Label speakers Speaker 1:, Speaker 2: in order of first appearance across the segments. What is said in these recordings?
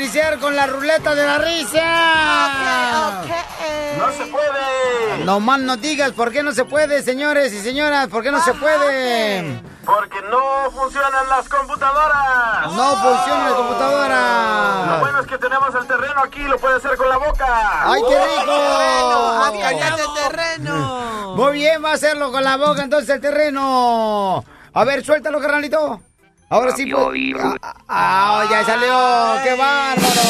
Speaker 1: Iniciar con la ruleta de la risa.
Speaker 2: ¡No se puede!
Speaker 1: No más no digas por qué no se puede, señores y señoras. ¿Por qué no se puede?
Speaker 2: Porque no funcionan las computadoras.
Speaker 1: No funciona la
Speaker 2: Lo
Speaker 1: computadora.
Speaker 2: bueno es que tenemos el terreno aquí, lo puede hacer con la boca.
Speaker 1: ¡Ay, qué rico!
Speaker 3: ¡Cállate, terreno!
Speaker 1: Muy bien, va a hacerlo con la boca entonces el terreno. A ver, suéltalo, carnalito. Ahora sí. pues. Ah, ah, ya salió. ¡Qué bárbaro!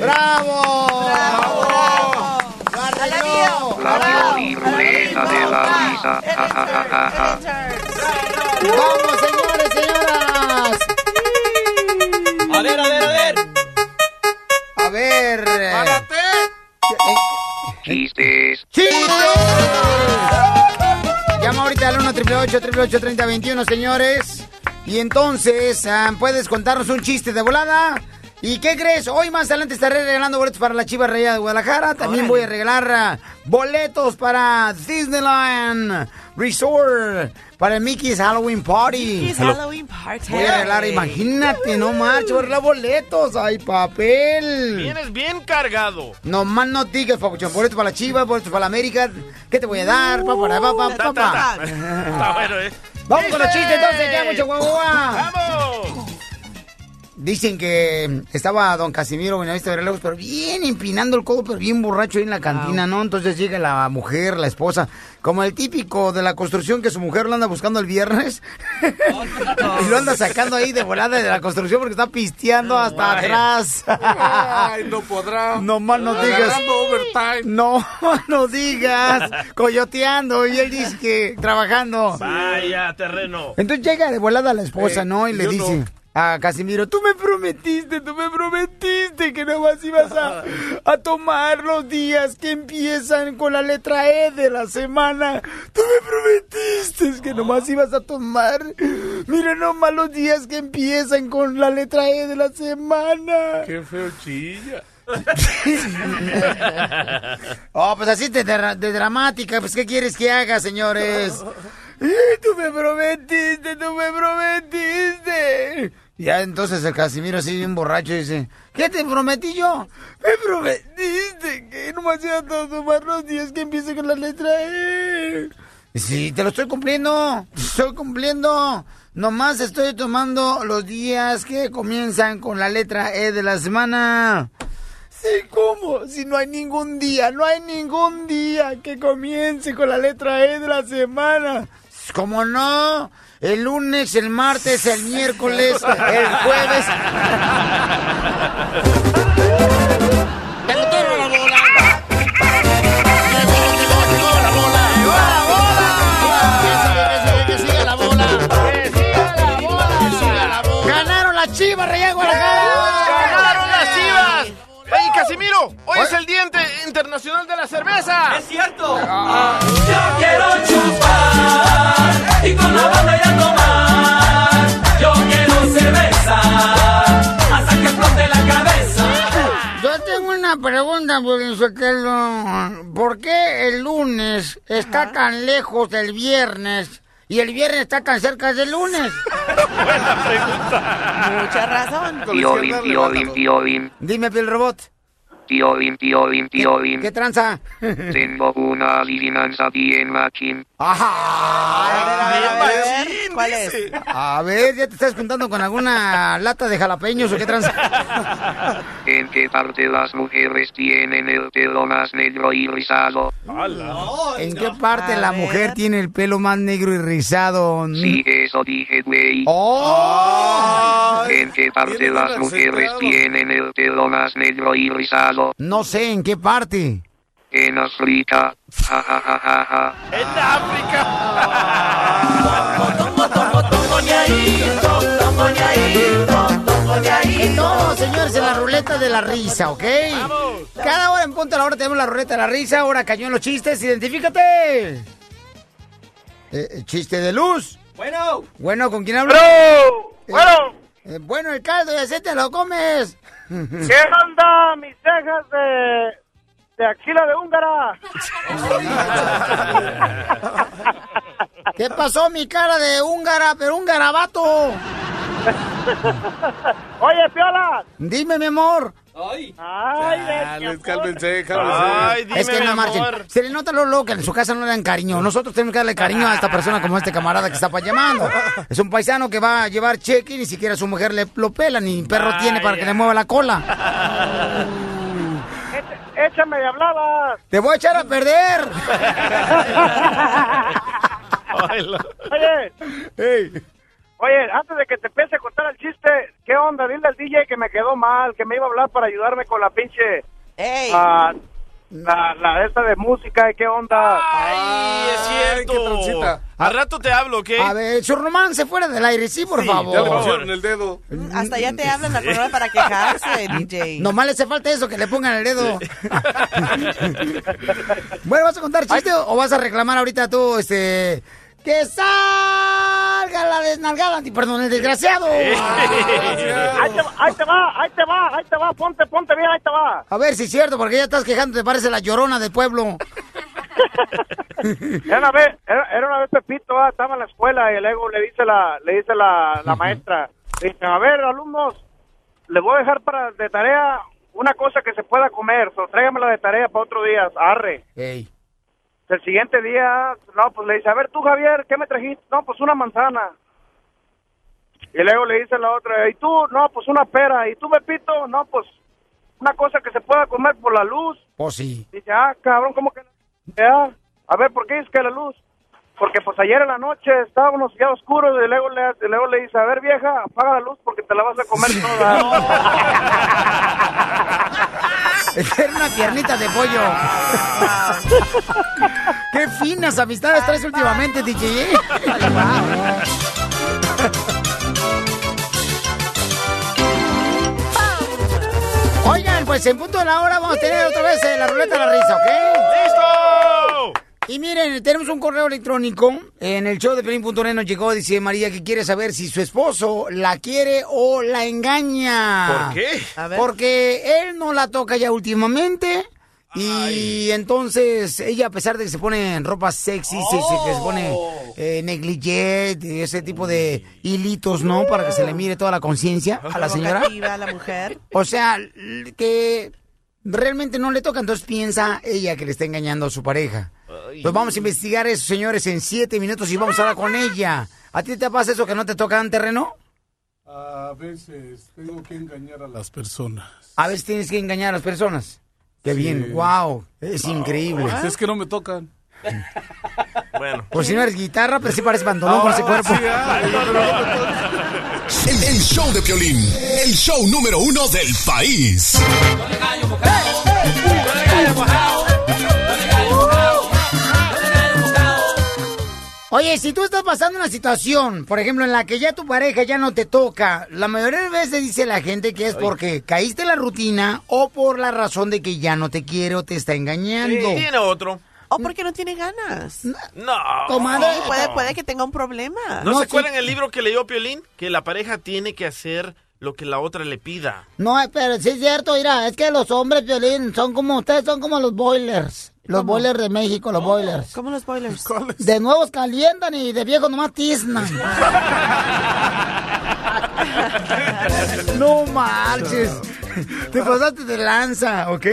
Speaker 1: ¡Bravo! ¡Bravo!
Speaker 4: La ruleta de la risa. Ja, ja, ja, ja, ja.
Speaker 1: ¡Vamos, señores, señoras!
Speaker 5: A ver, a ver, a ver.
Speaker 1: A ver.
Speaker 4: Chistes.
Speaker 1: Llama ahorita al 1 888 3021 señores. Y entonces, ah, ¿puedes contarnos un chiste de volada? ¿Y qué crees? Hoy más adelante estaré regalando boletos para la Chiva Reya de Guadalajara. También voy a regalar ah, boletos para Disneyland Resort, para el Mickey's Halloween Party.
Speaker 3: Mickey's Halloween Party.
Speaker 1: Voy a regalar, imagínate, no marcho, voy a regalar boletos. ¡Ay, papel!
Speaker 5: Vienes bien cargado.
Speaker 1: No más no digas, papuchón. Boletos para la Chiva, boletos para la América. ¿Qué te voy a dar? Pa, para, pa, pa, pa, pa.
Speaker 5: Está bueno, ¿eh?
Speaker 1: Vamos con los chistes entonces, ya mucho guagua.
Speaker 5: ¡Vamos!
Speaker 1: Dicen que estaba don Casimiro Buenavista de Relojos, pero bien empinando el codo, pero bien borracho ahí en la cantina, ¿no? Entonces llega la mujer, la esposa, como el típico de la construcción que su mujer lo anda buscando el viernes y lo anda sacando ahí de volada de la construcción porque está pisteando hasta atrás.
Speaker 6: Ay, no podrá.
Speaker 1: No más no digas.
Speaker 6: Overtime.
Speaker 1: No, no digas. Coyoteando. Y él dice que trabajando.
Speaker 5: Vaya, terreno.
Speaker 1: Entonces llega de volada la esposa,
Speaker 6: Eh,
Speaker 1: ¿no? Y le dice
Speaker 6: no.
Speaker 1: A Casimiro, tú me prometiste, tú me prometiste que nada más ibas a, a tomar los días que empiezan con la letra E de la semana. Tú me prometiste que nomás ibas a tomar, mira nomás los días que empiezan con la letra E de la semana.
Speaker 6: Qué feo chilla.
Speaker 1: Oh, pues así de, dra- de dramática, pues ¿qué quieres que haga, señores? Tú me prometiste, tú me prometiste. Ya entonces el Casimiro así bien borracho dice, ¿qué te prometí yo? Me prometiste que no me hacía tomar los días que empiece con la letra E. Sí, te lo estoy cumpliendo, te estoy cumpliendo. Nomás estoy tomando los días que comienzan con la letra E de la semana. Sí, ¿cómo? Si no hay ningún día, no hay ningún día que comience con la letra E de la semana. ¿Cómo no? El lunes, el martes, el miércoles, el jueves. ¡Pelotero la bola! ¡Que siga la la! ¡Ganaron las chivas, Reyes Guadalajara!
Speaker 5: Casimiro! Hoy es el Día Inter- Internacional de la Cerveza.
Speaker 7: ¡Es cierto! Yo quiero chupar y con la banda ya tomar. Yo quiero cerveza hasta que explote la cabeza.
Speaker 1: Yo tengo una pregunta. ¿Por qué el lunes está tan lejos del viernes y el viernes está tan cerca del lunes?
Speaker 3: Mucha razón.
Speaker 4: Piolín, piolín, piolín.
Speaker 1: Dime, Piel Robot. ¿Qué tranza?
Speaker 4: Tengo una adivinanza bien machín.
Speaker 1: Ajá.
Speaker 5: Bien machín.
Speaker 3: ¿Cuál es?
Speaker 1: A ver, ¿ya te estás juntando con alguna lata de jalapeños o qué trans?
Speaker 4: ¿En qué parte las mujeres tienen el pelo más negro y rizado?
Speaker 1: ¿En qué parte la mujer tiene el pelo más negro y rizado?
Speaker 4: Sí, eso dije, güey.
Speaker 1: ¡Oh!
Speaker 4: ¿En qué parte las mujeres tienen el pelo más negro y rizado?
Speaker 1: No sé en qué parte.
Speaker 4: En África. Ja, ja, ja, ja, ja.
Speaker 5: En África.
Speaker 1: Todo, señores, en la ruleta de la risa, ¿ok? Cada hora en punto a la hora tenemos la ruleta de la risa. Ahora cayó en los chistes. Identifícate. Eh, eh, chiste de luz.
Speaker 8: Bueno.
Speaker 1: Bueno, ¿con quién hablo?
Speaker 9: Bueno.
Speaker 1: Eh, bueno, el caldo, ya se te lo comes.
Speaker 9: ¿Qué onda, mis cejas de, de axila de húngara?
Speaker 1: ¿Qué pasó, mi cara de húngara, pero un garabato?
Speaker 9: Oye, Piola.
Speaker 1: Dime, mi amor.
Speaker 8: Ay.
Speaker 9: Ay,
Speaker 10: cálmense,
Speaker 5: Ay, dime,
Speaker 1: es que no marchen. Se le nota lo loco que en su casa no le dan cariño. Nosotros tenemos que darle cariño a esta persona como este camarada que está pa- llamando. Es un paisano que va a llevar cheque y ni siquiera su mujer le lo pela, ni perro tiene para que le mueva la cola.
Speaker 9: échame de habladas.
Speaker 1: Te voy a echar a perder.
Speaker 9: Oye. Oye, antes de que te empiece a contar el chiste, ¿qué onda? Dile al DJ que me quedó mal, que me iba a hablar para ayudarme con la pinche... ah, la, la esta de música, ¿y qué onda?
Speaker 5: Ay, es cierto. Al rato te hablo, ¿ok?
Speaker 1: A ver, su romance fuera del aire, sí, por favor.
Speaker 10: Ya le pusieron el dedo.
Speaker 3: Hasta ya te hablan al programa para quejarse, DJ.
Speaker 1: Nomás le hace falta eso, que le pongan el dedo. bueno, ¿vas a contar chiste o vas a reclamar ahorita tú, este... ¡Que salga la desnalgada! Perdón, el desgraciado.
Speaker 9: ahí, te, va, ahí te va, ahí te va, ahí te va, ponte, ponte bien, ahí te va.
Speaker 1: A ver si es cierto, porque ya estás quejando, te parece la llorona del pueblo.
Speaker 9: Era una vez, era, era una vez Pepito, ah, estaba en la escuela y luego le dice la, le dice la, la maestra, dice, a ver, alumnos, les voy a dejar para de tarea una cosa que se pueda comer, so, tráigamela de tarea para otro día, arre.
Speaker 1: Ey.
Speaker 9: El siguiente día, no, pues le dice, a ver tú, Javier, ¿qué me trajiste? No, pues una manzana. Y luego le dice la otra, ¿y tú? No, pues una pera. ¿Y tú, Pepito? No, pues una cosa que se pueda comer por la luz.
Speaker 1: Pues sí.
Speaker 9: Dice, ah, cabrón, ¿cómo que no? Ya. A ver, ¿por qué es que la luz? Porque pues ayer en la noche estábamos ya oscuros y luego le, y luego le dice, a ver, vieja, apaga la luz porque te la vas a comer toda.
Speaker 1: Era una piernita de pollo. Qué finas amistades traes últimamente, DJ. Oigan, pues en punto de la hora vamos a tener otra vez eh, la ruleta de la risa, ¿ok? Y miren, tenemos un correo electrónico en el show de Pelín.net nos llegó, dice María que quiere saber si su esposo la quiere o la engaña.
Speaker 5: ¿Por qué?
Speaker 3: A ver.
Speaker 1: Porque él no la toca ya últimamente. Y entonces ella, a pesar de que se pone en ropa sexy, se, se- que se pone eh, negligé, de ese tipo de hilitos, ¿no? Para que se le mire toda la conciencia a la señora.
Speaker 3: Provocativa, la mujer.
Speaker 1: O sea, que realmente no le toca, entonces piensa ella que le está engañando a su pareja. Pues vamos a investigar eso, señores, en siete minutos y vamos a hablar con ella. ¿A ti te pasa eso que no te toca en terreno?
Speaker 10: A veces tengo que engañar a las personas.
Speaker 1: A veces tienes que engañar a las personas. Qué bien, wow, es increíble.
Speaker 10: Pues es que no me tocan.
Speaker 5: Bueno.
Speaker 1: Por si no eres guitarra, pero sí parece pantalón con ese cuerpo.
Speaker 11: El, el show de Piolín, el show número uno del país.
Speaker 1: Oye, si tú estás pasando una situación, por ejemplo, en la que ya tu pareja ya no te toca, la mayoría de veces dice la gente que es porque caíste en la rutina o por la razón de que ya no te quiere o te está engañando.
Speaker 5: Tiene otro.
Speaker 3: O porque no tiene ganas.
Speaker 5: No.
Speaker 1: Comadre,
Speaker 3: Sí, puede, puede que tenga un problema.
Speaker 5: ¿No,
Speaker 1: No,
Speaker 5: se
Speaker 1: sí.
Speaker 5: acuerdan el libro que leyó Piolín? Que la pareja tiene que hacer lo que la otra le pida.
Speaker 1: No, pero sí es cierto, mira, es que los hombres, Violín, son como, ustedes son como los boilers. Los boilers de México, los boilers.
Speaker 3: ¿Cómo los boilers?
Speaker 1: De nuevos calientan y de viejos nomás tiznan. no marches. Te pasaste de lanza, ¿ok?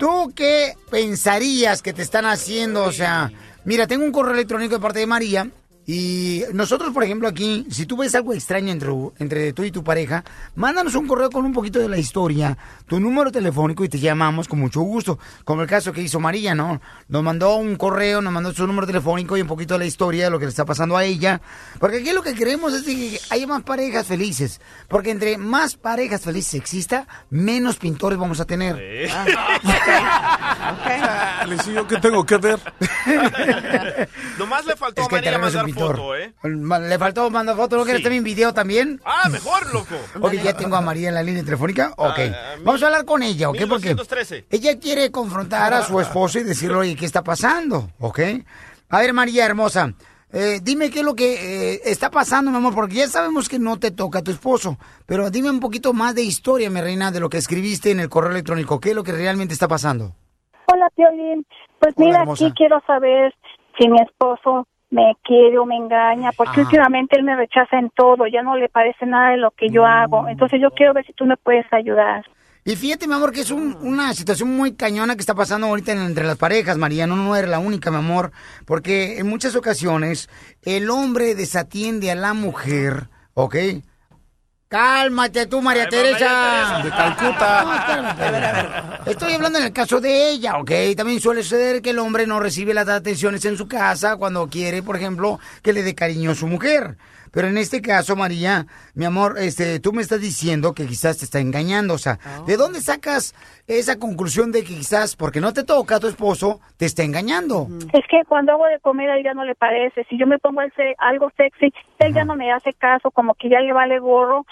Speaker 1: ¿Tú qué pensarías que te están haciendo? O sea, mira, tengo un correo electrónico de parte de María Y nosotros, por ejemplo, aquí, si tú ves algo extraño entre, entre tú y tu pareja, mándanos un correo con un poquito de la historia, tu número telefónico y te llamamos con mucho gusto. Como el caso que hizo María, ¿no? Nos mandó un correo, nos mandó su número telefónico y un poquito de la historia de lo que le está pasando a ella. Porque aquí lo que queremos es que haya más parejas felices. Porque entre más parejas felices exista, menos pintores vamos a tener.
Speaker 10: Alex, ¿y yo qué tengo que ver?
Speaker 5: Nomás le faltó
Speaker 1: Es
Speaker 5: a
Speaker 1: que
Speaker 5: María
Speaker 1: un
Speaker 5: mandar foto, ¿eh?
Speaker 1: Le faltó mandar foto, ¿no quieres
Speaker 5: Sí.
Speaker 1: también video también?
Speaker 5: Ah, mejor, loco.
Speaker 1: Ok, ya tengo a María en la línea telefónica. Ok.
Speaker 5: Ah,
Speaker 1: Vamos a hablar con ella, ¿ok? Porque
Speaker 5: 1913.
Speaker 1: ella quiere confrontar a su esposo y decirle, oye, ¿qué está pasando? ¿Ok? A ver, María hermosa, eh, dime qué es lo que eh, está pasando, mi amor, porque ya sabemos que no te toca a tu esposo. Pero dime un poquito más de historia, mi reina, de lo que escribiste en el correo electrónico. ¿Qué es lo que realmente está pasando?
Speaker 12: Hola, Piolín. Pues
Speaker 1: Hola,
Speaker 12: mira,
Speaker 1: hermosa.
Speaker 12: aquí quiero saber si mi esposo me quiere o me engaña, porque
Speaker 1: Ajá.
Speaker 12: últimamente él me rechaza en todo, ya no le parece nada de lo que yo hago. Entonces yo quiero ver si tú me puedes ayudar.
Speaker 1: Y fíjate, mi amor, que es un- una situación muy cañona que está pasando ahorita en- entre las parejas, María. No, no eres la única, mi amor. Porque en muchas ocasiones el hombre desatiende a la mujer, ¿ok? Cálmate tú, María Teresa.
Speaker 10: De Calcuta.
Speaker 1: No. Estoy hablando en el caso de ella, ¿ok? También suele suceder que el hombre no recibe las atenciones en su casa cuando quiere, por ejemplo, que le dé cariño a su mujer. Pero en este caso, María, mi amor, este, tú me estás diciendo que quizás te está engañando. O sea, ¿de dónde sacas esa conclusión de que quizás, porque no te toca a tu esposo, te está engañando?
Speaker 12: Es que cuando hago de comer a él ya no le parece. Si yo me pongo algo sexy, él ya no me hace caso, como que ya le vale gorro.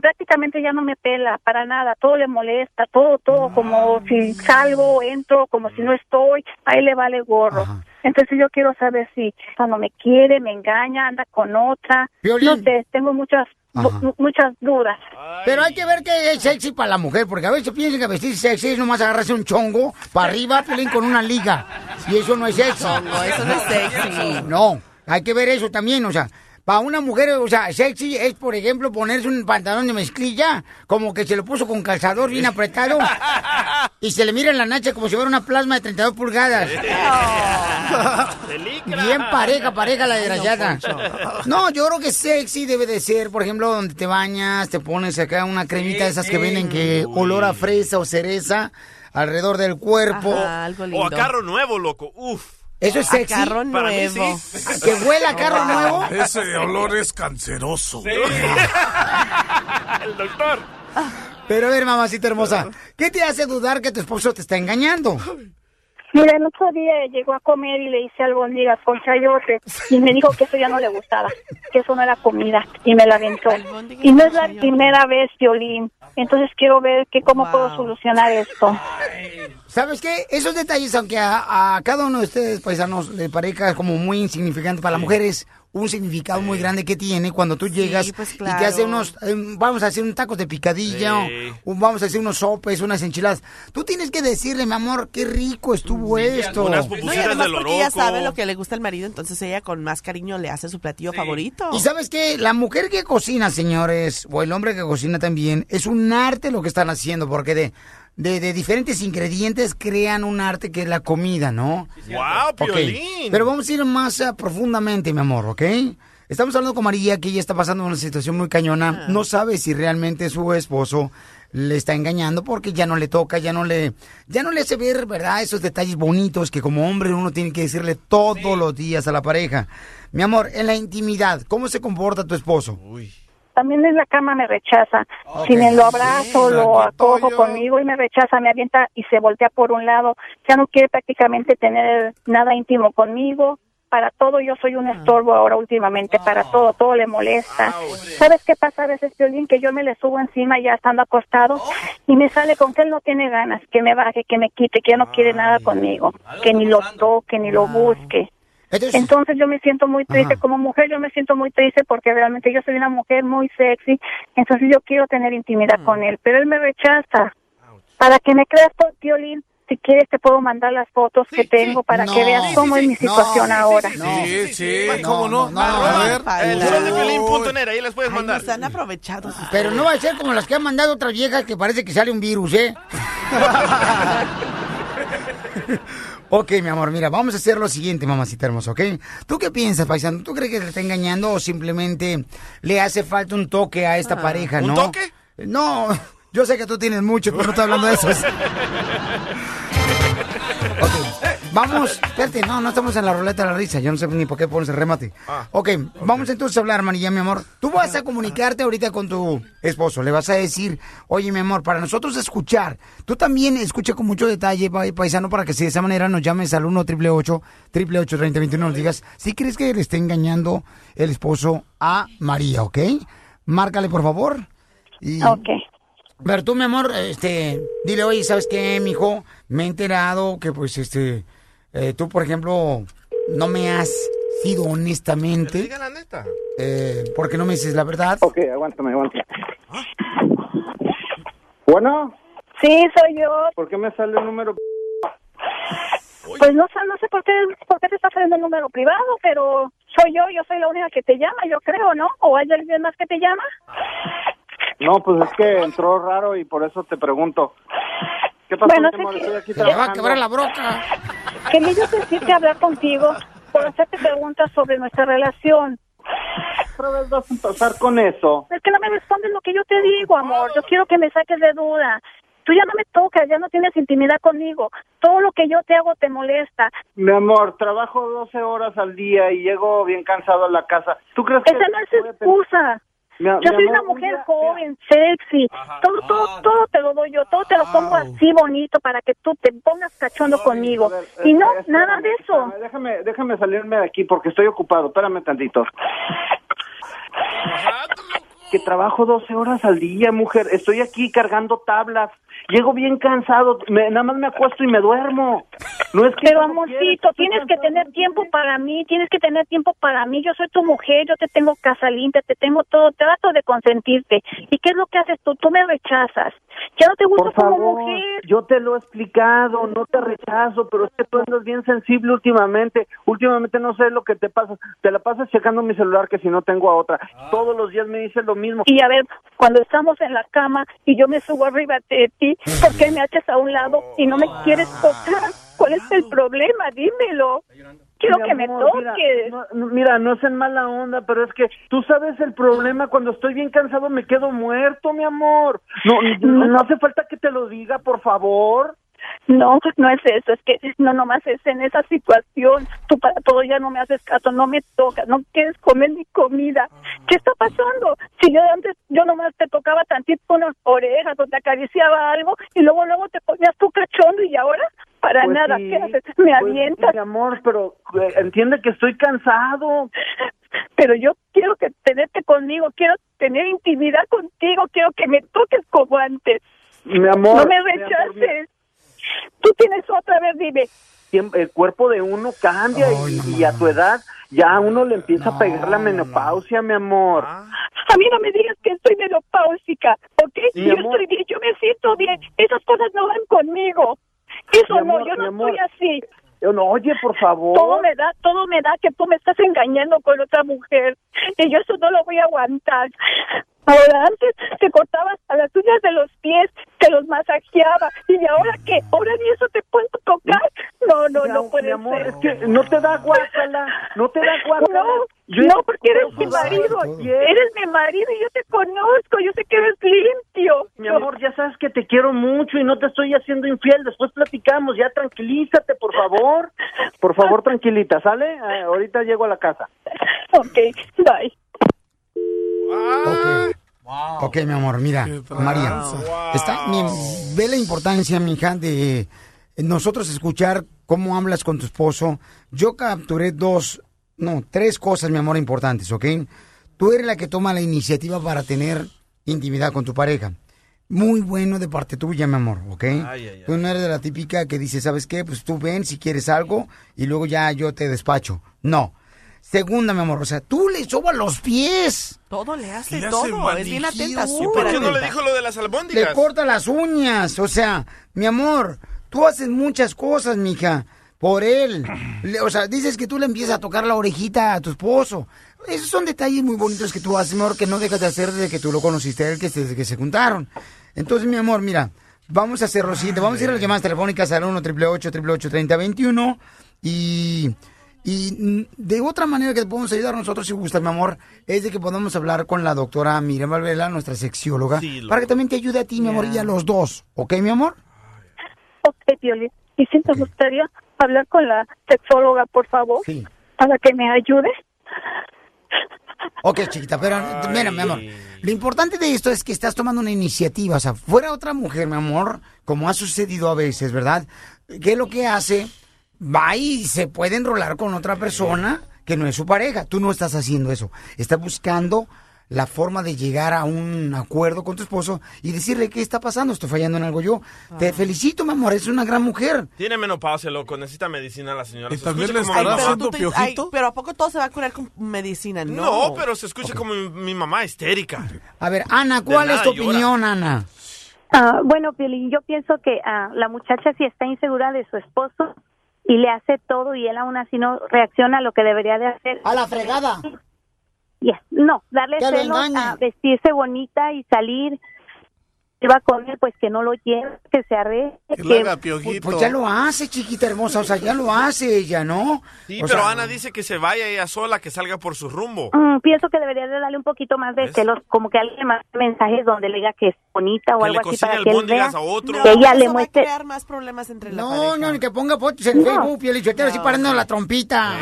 Speaker 12: Prácticamente ya no me pela para nada, todo le molesta, todo, todo, como si salgo, entro, como si no estoy, a él le vale gorro. Entonces yo quiero saber si cuando me quiere, me engaña, anda con otra.
Speaker 1: Piolín.
Speaker 12: No sé, tengo muchas, muchas dudas.
Speaker 1: Pero hay que ver que es sexy para la mujer, porque a veces piensan que vestir sexy es nomás agarrarse un chongo para arriba, pelín con una liga. Y eso no es sexy.
Speaker 3: Chongo, eso no es sexy.
Speaker 1: No, hay que ver eso también, o sea. Para una mujer, o sea, sexy es, por ejemplo, ponerse un pantalón de mezclilla, como que se lo puso con calzador bien apretado, y se le mira en la nacha como si fuera una plasma de 32 pulgadas. Bien pareja, pareja la desgraciada. No, yo creo que sexy debe de ser, por ejemplo, donde te bañas, te pones acá una cremita de esas que venden que olor a fresa o cereza alrededor del cuerpo.
Speaker 3: Ajá, algo lindo.
Speaker 5: O a carro nuevo, loco. Uf.
Speaker 1: Eso es
Speaker 3: A
Speaker 1: sexy.
Speaker 3: carro
Speaker 5: Para mí
Speaker 3: nuevo.
Speaker 5: sí.
Speaker 1: Que huela a carro nuevo.
Speaker 10: Ese olor es canceroso.
Speaker 5: El doctor.
Speaker 1: Pero a ver, mamacita hermosa, ¿qué te hace dudar que tu esposo te está engañando?
Speaker 12: Mira, el otro día llegó a comer y le hice albóndigas con chayote y me dijo que eso ya no le gustaba, que eso no era comida y me la aventó. Y no es la primera vez, Violín. Entonces quiero ver que cómo puedo solucionar esto.
Speaker 1: ¿Sabes qué? Esos detalles, aunque a, a cada uno de ustedes, paisanos, le parezca como muy insignificante para la mujer, es un significado muy grande que tiene cuando tú llegas
Speaker 3: pues,
Speaker 1: y te hace unos, eh, vamos a hacer un taco de picadilla,
Speaker 5: Sí.
Speaker 1: o, o vamos a hacer unos sopes, unas enchiladas. Tú tienes que decirle, mi amor, qué rico estuvo esto.
Speaker 5: unas
Speaker 3: No, y además
Speaker 5: de
Speaker 3: porque ella sabe lo que le gusta al marido, entonces ella con más cariño le hace su platillo favorito.
Speaker 1: Y sabes qué, la mujer que cocina, señores, o el hombre que cocina también, es un arte lo que están haciendo, porque de, de, de diferentes ingredientes crean un arte que es la comida, ¿no?
Speaker 5: Wow,
Speaker 1: Ok,
Speaker 5: Piolín.
Speaker 1: Pero vamos a ir más ah, profundamente, mi amor, ¿ok? Estamos hablando con María, que ella está pasando una situación muy cañona. No sabe si realmente su esposo le está engañando porque ya no le toca, ya no le, ya no le hace ver, ¿verdad? Esos detalles bonitos que como hombre uno tiene que decirle todos los días a la pareja. Mi amor, en la intimidad, ¿cómo se comporta tu esposo?
Speaker 12: También en la cama me rechaza. Si me lo abrazo,
Speaker 10: Sí,
Speaker 12: lo acojo
Speaker 10: Pollo.
Speaker 12: conmigo y me rechaza, me avienta y se voltea por un lado. Ya no quiere prácticamente tener nada íntimo conmigo. Para todo yo soy un estorbo ahora últimamente, para todo, todo le molesta. ¿Sabes qué pasa a veces, Violín? Que yo me le subo encima ya estando acostado y me sale con que él no tiene ganas, que me baje, que me quite, que ya no quiere nada conmigo, que ni lo toque, ni lo busque.
Speaker 1: Entonces,
Speaker 12: Entonces yo me siento muy triste,
Speaker 1: Ajá.
Speaker 12: como mujer yo me siento muy triste porque realmente yo soy una mujer muy sexy, entonces yo quiero tener intimidad con él, pero él me rechaza. Para que me creas por violín, si quieres te puedo mandar las fotos que tengo para
Speaker 1: No.
Speaker 12: que veas
Speaker 1: Sí,
Speaker 12: cómo
Speaker 5: sí,
Speaker 12: es mi situación
Speaker 1: No,
Speaker 12: ahora.
Speaker 10: Sí, sí,
Speaker 1: No,
Speaker 10: ¿cómo no?
Speaker 1: no, no,
Speaker 10: a ver.
Speaker 5: El ahí les puedes
Speaker 3: Ay,
Speaker 5: mandar.
Speaker 3: nos han aprovechado. sus-
Speaker 1: pero no va a ser como las que han mandado otras viejas que parece que sale un virus, ¿eh? Ok, mi amor, mira, vamos a hacer lo siguiente, mamacita hermosa, ¿ok? ¿Tú qué piensas, paisano? ¿Tú crees que le está engañando o simplemente le hace falta un toque a esta pareja,
Speaker 5: ¿Un
Speaker 1: no?
Speaker 5: toque?
Speaker 1: No, yo sé que tú tienes mucho, pero no estoy hablando de eso. Ok, vamos, espérate, no, no estamos en la ruleta de la risa, yo no sé ni por qué pones el remate. Ok, vamos entonces a hablar, manilla, mi amor. Tú vas a comunicarte ahorita con tu esposo, le vas a decir, oye, mi amor, para nosotros escuchar, tú también escucha con mucho detalle, pa- paisano, para que si de esa manera nos llames al 1 888 888 3021 nos digas si crees que le está engañando el esposo a María, ¿ok? Márcale, por favor. Y...
Speaker 12: Ok.
Speaker 1: Pero tú, mi amor, este, dile, oye, ¿sabes qué, mijo? Me he enterado que, pues, este, eh, tú, por ejemplo, no me has sido honestamente.
Speaker 5: Diga la neta.
Speaker 1: Eh, porque no me dices la verdad.
Speaker 13: Ok, aguántame, aguántame. Bueno,
Speaker 12: Sí, soy yo.
Speaker 13: ¿por qué me sale el número?
Speaker 12: Pues no sé, no sé por qué, por qué te está saliendo el número privado, pero soy yo, yo soy la única que te llama, yo creo, ¿no? ¿O hay alguien más que te llama?
Speaker 13: No, pues es que entró raro y por eso te pregunto. ¿Qué pasó,
Speaker 12: Bueno, que-
Speaker 13: Estoy aquí
Speaker 12: Se le va a
Speaker 1: quebrar la broca.
Speaker 12: Quería yo decirte hablar contigo por hacerte preguntas sobre nuestra relación.
Speaker 13: Otra vez vas a empezar con eso.
Speaker 12: Es que no me respondes lo que yo te digo, amor. Yo quiero que me saques de duda. Tú ya no me tocas, ya no tienes intimidad conmigo. Todo lo que yo te hago te molesta.
Speaker 13: Mi amor, trabajo 12 horas al día y llego bien cansado a la casa. ¿Tú crees que...?
Speaker 12: Esa no es excusa. Yo soy una mujer
Speaker 13: día-
Speaker 12: joven, sexy. Todo, todo, todo te lo doy yo. Todo te lo pongo así bonito para que tú te pongas cachondo conmigo. Y no,
Speaker 13: Espérame,
Speaker 12: nada de eso.
Speaker 13: espérame, Déjame, déjame salirme de aquí porque estoy ocupado. Espérame tantito. Que trabajo 12 horas al día, mujer. Estoy aquí cargando tablas. Llego bien cansado. Me- nada más me acuesto y me duermo. No es que
Speaker 12: Pero amorcito, tienes que tener tiempo para mí, tienes que tener tiempo para mí. Yo soy tu mujer, yo te tengo casa limpia, te tengo todo, trato de consentirte. ¿Y qué es lo que haces tú? Tú me rechazas. Ya no te gusto
Speaker 13: Por
Speaker 12: como mujer.
Speaker 13: yo te lo he explicado, no te rechazo, pero es que tú andas bien sensible últimamente. Últimamente no sé lo que te pasa. Te la pasas checando mi celular que si no tengo a otra. Todos los días me dices lo mismo.
Speaker 12: Y a ver, cuando estamos en la cama y yo me subo arriba de ti, ¿por qué me echas a un lado y no me quieres tocar? ¿Cuál es el problema? Dímelo. Quiero
Speaker 13: Mi
Speaker 12: que me
Speaker 13: amor, mira,
Speaker 12: toques.
Speaker 13: no- no, Mira, no es en mala onda, pero es que tú sabes el problema. Cuando estoy bien cansado me quedo muerto, mi amor. No, no, no hace falta que te lo diga, por favor.
Speaker 12: No, no es eso, es que no nomás es en esa situación. Tú para todo ya no me haces caso, no me tocas, no quieres comer mi comida. ¿Qué está pasando? Si yo antes, yo nomás te tocaba tantito unas orejas o te acariciaba algo y luego luego te ponías tu cachondo y ahora para
Speaker 13: Pues
Speaker 12: nada,
Speaker 13: sí,
Speaker 12: ¿qué haces? Me
Speaker 13: pues,
Speaker 12: avientas.
Speaker 13: Mi amor, pero eh, entiende que estoy cansado.
Speaker 12: Pero yo quiero que tenerte conmigo, quiero tener intimidad contigo, quiero que me toques como antes.
Speaker 13: Mi amor.
Speaker 12: no me rechaces. Tú tienes otra vez, dime.
Speaker 13: El cuerpo de uno cambia y, y a tu edad ya a uno le empieza a pegar la menopausia, mi amor.
Speaker 12: A mí no me digas que estoy menopáusica, ¿ok?
Speaker 13: Mi
Speaker 12: yo
Speaker 13: amor.
Speaker 12: estoy bien, yo me siento bien. Esas cosas no van conmigo. Eso
Speaker 13: Mi
Speaker 12: no,
Speaker 13: amor,
Speaker 12: yo no estoy así.
Speaker 13: Yo no, oye, por favor.
Speaker 12: Todo me da, todo me da que tú me estás engañando con otra mujer. Y yo eso no lo voy a aguantar. Ahora antes te cortabas a las uñas de los pies, te los masajeaba. ¿Y ahora qué? ¿Ahora ni eso te puedo tocar? No, no, no
Speaker 13: am-
Speaker 12: puede
Speaker 13: mi amor,
Speaker 12: ser.
Speaker 13: es que no te da guácala, no te da guácala.
Speaker 12: No,
Speaker 13: Yo-
Speaker 12: no, porque eres mi marido. Eres mi marido y yo te conozco. Yo sé que eres limpio.
Speaker 13: Mi amor, ya sabes que te quiero mucho y no te estoy haciendo infiel. Después platicamos, ya tranquilízate, por favor. Por favor, tranquilita, ¿sale? Eh, ahorita llego a la casa.
Speaker 12: Ok, bye.
Speaker 1: Ok, mi amor, mira, María. Está, mi- ve la importancia, mija, de nosotros escuchar cómo hablas con tu esposo. Yo capturé dos, no, tres cosas, mi amor, importantes, ¿ok? Tú eres la que toma la iniciativa para tener intimidad con tu pareja. Muy bueno de parte tuya, mi amor, ¿ok? Tú no eres de la típica que dice, ¿sabes qué? Pues tú ven si quieres algo y luego ya yo te despacho. No. Segunda, mi amor, o sea, tú le sobas los pies.
Speaker 3: Todo le hace
Speaker 1: Le hace
Speaker 3: todo. Es bien atenta,
Speaker 5: ¿Por qué no le
Speaker 3: atenta.
Speaker 5: dijo lo de las
Speaker 1: Le
Speaker 5: albóndigas?
Speaker 1: corta las uñas, o sea, mi amor, tú haces muchas cosas, mija, por él. O sea, dices que tú le empiezas a tocar la orejita a tu esposo. Esos son detalles muy bonitos que tú haces, mi amor, que no dejas de hacer desde que tú lo conociste a él, que desde que se juntaron. Entonces, mi amor, mira, vamos a hacer lo siguiente. Vamos a ir a las llamadas telefónicas al 1 888 3021 y, y de otra manera que te podemos ayudar nosotros, si gustas, mi amor, es de que podamos hablar con la doctora Miriam Valvela, nuestra sexióloga,
Speaker 14: Sí, lo-
Speaker 1: para que también te ayude a ti, mi amor, y a los dos. ¿Ok, mi amor?
Speaker 12: Ok, Piolín. Y si te gustaría hablar con la sexóloga, por favor, para que me ayude.
Speaker 1: Ok, chiquita, pero mira, mi amor, lo importante de esto es que estás tomando una iniciativa, o sea, fuera otra mujer, mi amor, como ha sucedido a veces, ¿verdad? ¿Qué es lo que hace? Va y se puede enrolar con otra persona que no es su pareja. Tú no estás haciendo eso. Estás buscando la forma de llegar a un acuerdo con tu esposo y decirle qué está pasando, estoy fallando en algo yo. Te felicito, mi amor, es una gran mujer.
Speaker 5: Tiene menopausia, loco. Necesita medicina la señora.
Speaker 10: Y
Speaker 5: Se
Speaker 10: también le
Speaker 3: Tú te- ay, pero ¿a poco todo se va a curar con medicina? No.
Speaker 5: No, pero se escucha como mi, mi mamá histérica.
Speaker 1: A ver, Ana, ¿cuál es tu
Speaker 5: llora.
Speaker 1: opinión, Ana?
Speaker 12: Ah, bueno, Piolín, yo pienso que ah, la muchacha sí está insegura de su esposo y le hace todo y él aún así no reacciona a lo que debería de hacer.
Speaker 1: A la fregada.
Speaker 12: Ya, No, darle
Speaker 1: Que lo
Speaker 12: celos a vestirse bonita y salir. Va con él, pues que no lo lleve, que se arregle.
Speaker 1: Pues, pues ya lo hace, chiquita hermosa, o sea, ya lo hace ella, ¿no?
Speaker 5: Sí,
Speaker 1: O
Speaker 5: pero
Speaker 1: sea,
Speaker 5: Ana dice que se vaya ella sola, que salga por su rumbo.
Speaker 12: Mm, pienso que debería de darle un poquito más de celos, como que alguien le mande mensajes donde le diga que es bonita o
Speaker 5: Que
Speaker 12: algo así para que él vea.
Speaker 5: a otro.
Speaker 12: Que ella
Speaker 3: eso
Speaker 12: le
Speaker 3: va a
Speaker 12: muestre.
Speaker 3: crear más problemas entre la
Speaker 1: No,
Speaker 3: pareja.
Speaker 1: no, ni que ponga fotos en
Speaker 12: No.
Speaker 1: Facebook, Pielichotero, así parando la trompita.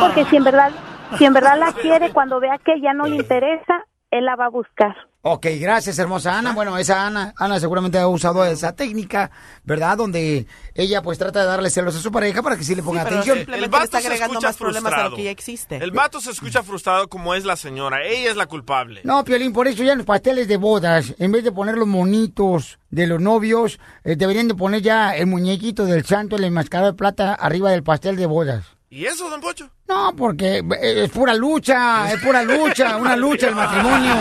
Speaker 12: Porque si en verdad, si en verdad la quiere, cuando vea que ya no le interesa, él la va a buscar.
Speaker 1: Ok, gracias, hermosa Ana. Bueno, esa Ana, Ana seguramente ha usado esa técnica, ¿verdad? Donde ella pues trata de darle celos a su pareja para que sí le ponga
Speaker 3: pero
Speaker 1: atención.
Speaker 5: El vato
Speaker 3: le está
Speaker 5: se
Speaker 3: agregando
Speaker 5: escucha
Speaker 3: más problemas a lo
Speaker 5: frustrado.
Speaker 3: que ya existe.
Speaker 5: El vato se escucha frustrado como es la señora. Ella es la culpable.
Speaker 1: No, Piolín, por eso ya en los pasteles de bodas, en vez de poner los monitos de los novios, eh, deberían de poner ya el muñequito del santo, el enmascarado de plata, arriba del pastel de bodas.
Speaker 5: ¿Y eso, don Pocho?
Speaker 1: No, porque eh, es pura lucha, es pura lucha, una lucha el matrimonio.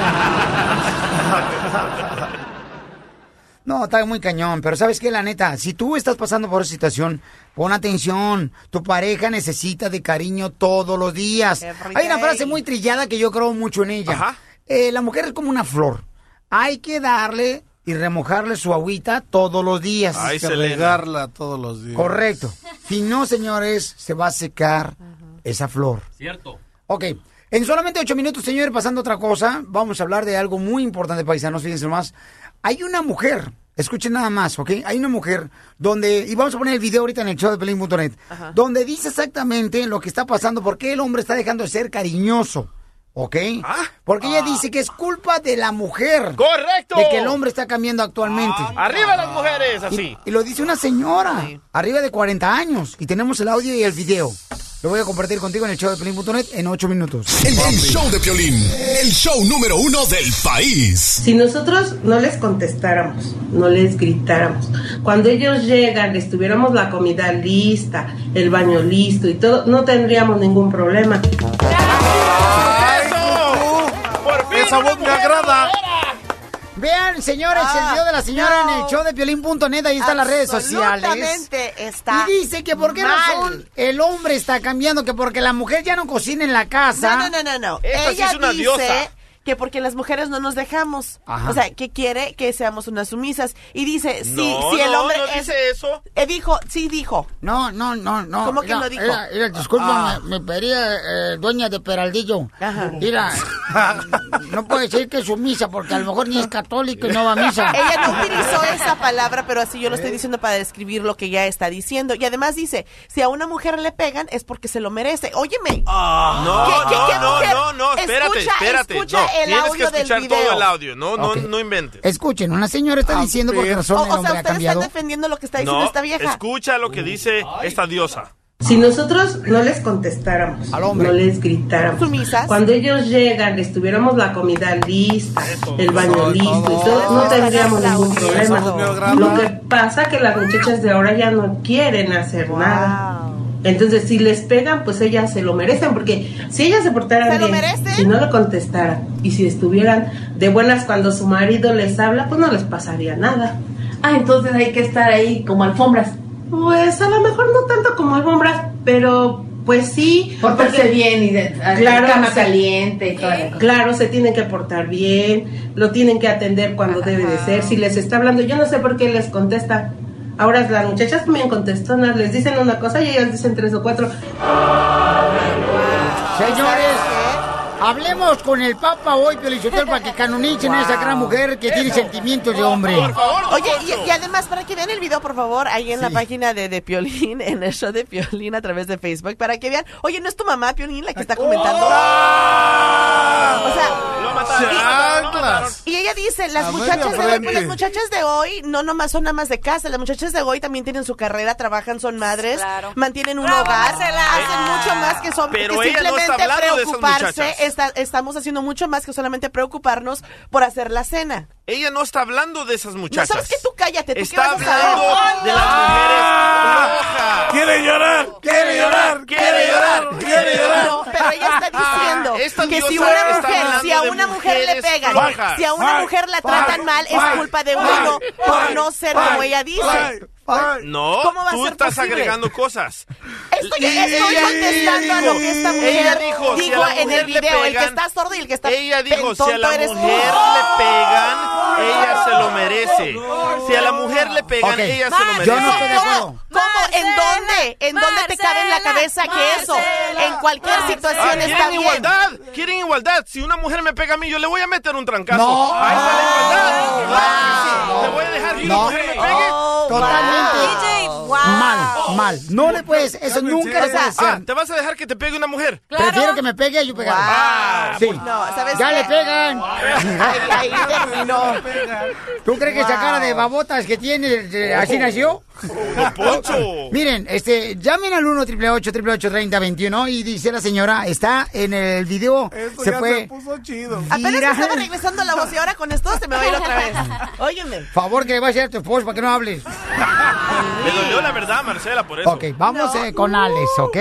Speaker 1: No, está muy cañón, pero ¿sabes qué? La neta, si tú estás pasando por esa situación, pon atención. Tu pareja necesita de cariño todos los días.
Speaker 3: Every
Speaker 1: Hay una frase muy trillada que yo creo mucho en ella. Eh, la mujer es como una flor. Hay que darle y remojarle su agüita todos los días.
Speaker 10: Hay que regarla todos los días.
Speaker 1: Correcto. Si no, señores, se va a secar esa flor.
Speaker 15: Cierto.
Speaker 1: Ok. En solamente ocho minutos, señores, pasando a otra cosa, vamos a hablar de algo muy importante, paisanos, fíjense más. Hay una mujer, escuchen nada más, ¿ok? Hay una mujer donde, y vamos a poner el video ahorita en el show de Pelín.net, donde dice exactamente lo que está pasando, por qué el hombre está dejando de ser cariñoso, ¿ok? Porque ella dice que es culpa de la mujer.
Speaker 5: ¡Correcto!
Speaker 1: De que el hombre está cambiando actualmente.
Speaker 5: ¡Arriba las mujeres! Así.
Speaker 1: Y, y lo dice una señora, arriba de 40 años. Y tenemos el audio y el video. Lo voy a compartir contigo en el show de Pelín.net en 8 minutos.
Speaker 11: El, el show de Piolín, el show número uno del país.
Speaker 16: Si nosotros no les contestáramos, no les gritáramos, cuando ellos llegan, les tuviéramos la comida lista, el baño listo y todo, no tendríamos ningún problema.
Speaker 10: Esa voz me agrada.
Speaker 1: Vean, señores, el video de la señora en el show de Piolín.net, ahí están las redes sociales.
Speaker 3: Está
Speaker 1: Y dice que por qué
Speaker 3: mal.
Speaker 1: razón el hombre está cambiando, que porque la mujer ya no cocina en la casa.
Speaker 3: No, no, no, no, no.
Speaker 1: Esta sí
Speaker 3: Ella
Speaker 1: es una
Speaker 3: dice
Speaker 1: diosa.
Speaker 3: Que porque las mujeres no nos dejamos.
Speaker 1: Ajá.
Speaker 3: O sea, que quiere que seamos unas sumisas. Y dice, sí,
Speaker 1: No,
Speaker 3: si el
Speaker 1: no,
Speaker 3: hombre
Speaker 1: no
Speaker 3: es...
Speaker 1: dice
Speaker 5: eso.
Speaker 3: Eh, dijo, sí dijo.
Speaker 1: No, no, no, no.
Speaker 3: ¿Cómo que no dijo?
Speaker 1: mira, mira, disculpa,
Speaker 3: Ah.
Speaker 1: me, me pedía eh, dueña de Peraldillo.
Speaker 3: Ajá.
Speaker 1: Mira, no puede decir que es sumisa porque a lo mejor ni es católico y no va a misa.
Speaker 3: Ella no utilizó esa palabra, pero así yo lo estoy diciendo para describir lo que ya está diciendo. Y además dice, si a una mujer le pegan es porque se lo merece. Óyeme.
Speaker 5: Ah, no,
Speaker 3: ¿Qué- qué-
Speaker 5: no,
Speaker 3: qué
Speaker 5: no, no, no, espérate,
Speaker 3: Escucha,
Speaker 5: espérate.
Speaker 3: escucha
Speaker 5: no,
Speaker 3: el
Speaker 5: tienes que
Speaker 3: del
Speaker 5: escuchar todo el audio, no, no,
Speaker 1: Ok.
Speaker 5: no inventes.
Speaker 1: Escuchen, una señora está diciendo por qué razón
Speaker 3: O,
Speaker 1: el
Speaker 3: o sea,
Speaker 1: ha cambiado.
Speaker 3: están defendiendo lo que está diciendo
Speaker 5: No,
Speaker 3: esta vieja.
Speaker 5: escucha lo que dice esta diosa.
Speaker 16: Si nosotros no les contestáramos, no les gritáramos, cuando ellos llegan, les tuviéramos la comida lista, el baño listo y todo, no tendríamos ningún problema. Lo que pasa que las muchachas de ahora ya no quieren hacer nada. Entonces, si les pegan, pues ellas se lo merecen, porque si ellas se portaran
Speaker 3: ¿Se lo
Speaker 16: bien, si no le contestaran y si estuvieran de buenas cuando su marido les habla, pues no les pasaría nada.
Speaker 9: Ah, entonces hay que estar ahí como alfombras.
Speaker 16: Pues a lo mejor no tanto como alfombras, pero Pues sí.
Speaker 14: Portarse
Speaker 16: porque-
Speaker 14: bien y de,
Speaker 16: Claro,
Speaker 14: cama
Speaker 16: se-
Speaker 14: caliente cosa.
Speaker 16: Claro, se tienen que portar bien, lo tienen que atender cuando debe de ser. Si les está hablando, yo no sé por qué les contesta. Ahora las muchachas también contestan, les dicen una cosa y ellas dicen tres o cuatro.
Speaker 1: Señores, hablemos con el Papa hoy, Piolichotelo, para que canonicen a esa gran mujer que tiene sentimientos de hombre.
Speaker 3: Oye, y, y además, para que vean el video, por favor, ahí en la página de, de Piolín, en el show de Piolín a través de Facebook, para que vean. Oye, ¿no es tu mamá, Piolín, la que está comentando? O sea, y ella dice, las
Speaker 10: A
Speaker 3: muchachas de hoy, pues, las muchachas de hoy no nomás son amas de casa, las muchachas de hoy también tienen su carrera, trabajan, son madres, mantienen un
Speaker 15: Bravo,
Speaker 3: hogar,
Speaker 15: Marcela.
Speaker 3: hacen mucho más que son
Speaker 5: Pero
Speaker 3: que
Speaker 5: ella no está
Speaker 3: simplemente
Speaker 5: esas
Speaker 3: preocuparse. Está- estamos haciendo mucho más que solamente preocuparnos por hacer la cena.
Speaker 5: Ella no está hablando de esas
Speaker 3: No
Speaker 5: muchachas.
Speaker 3: sabes que tú cállate, tú
Speaker 5: Está
Speaker 3: qué vas a saber?
Speaker 5: hablando de las mujeres flojas.
Speaker 10: ¡Quiere llorar! ¡Quiere llorar!
Speaker 5: ¡Quiere llorar! ¡Quiere llorar!
Speaker 3: No, pero ella está diciendo
Speaker 5: Esta
Speaker 3: que si una mujer,
Speaker 5: hablando
Speaker 3: si a una mujer le pegan,
Speaker 5: flojas.
Speaker 3: si a una mujer la tratan mal, es culpa de uno por no ser como ella dice.
Speaker 5: No,
Speaker 3: ¿Cómo va a
Speaker 5: tú
Speaker 3: ser
Speaker 5: estás
Speaker 3: posible?
Speaker 5: agregando cosas.
Speaker 3: Estoy, estoy contestando a lo que esta mujer
Speaker 5: Ella dijo, si a
Speaker 3: dijo
Speaker 5: la
Speaker 3: en
Speaker 5: mujer
Speaker 3: el
Speaker 5: le
Speaker 3: video. el que
Speaker 5: pegan,
Speaker 3: está sordo y el que está
Speaker 5: Ella dijo, si a la
Speaker 3: eres
Speaker 5: mujer le pegan, ella se lo merece. Si a la mujer le pegan,
Speaker 1: Ok.
Speaker 5: ella se lo merece.
Speaker 1: Yo no estoy de acuerdo.
Speaker 3: ¿Cómo? ¿En dónde? ¿En dónde te cabe en la cabeza que eso? En cualquier situación
Speaker 5: Ah,
Speaker 3: está
Speaker 5: quieren
Speaker 3: bien.
Speaker 5: igualdad, quieren igualdad. Si una mujer me pega a mí, yo le voy a meter un trancazo.
Speaker 1: No.
Speaker 5: Ahí está la igualdad. Claro que sí. Le voy a dejar que una
Speaker 1: No.
Speaker 5: mujer me pegue.
Speaker 1: Totalmente.
Speaker 15: DJ, wow.
Speaker 1: Mal, mal. No le puedes, eso nunca le puedes
Speaker 5: Ah. ¿te vas a dejar que te pegue una mujer?
Speaker 1: Prefiero que me pegue a yo pegar.
Speaker 5: Ah,
Speaker 1: sí.
Speaker 3: No, ¿sabes
Speaker 1: ya
Speaker 3: qué?
Speaker 1: le pegan.
Speaker 3: Ahí, ahí terminó.
Speaker 1: ¿Tú crees que esa cara de babotas que tiene, así nació?
Speaker 5: Poncho.
Speaker 1: Miren, este, llamen al 1 888 3021 y dice la señora, está en el video,
Speaker 10: Esto
Speaker 1: se
Speaker 10: ya
Speaker 1: fue.
Speaker 10: se puso chido.
Speaker 3: Apenas estaba regresando la voz y ahora con esto se me va a ir otra vez. Óyeme.
Speaker 1: Favor que le va a hacer tu esposo para que no hables.
Speaker 5: Me dolió la verdad, Marcela, por eso.
Speaker 1: Ok, vamos eh, con Alex, ¿ok?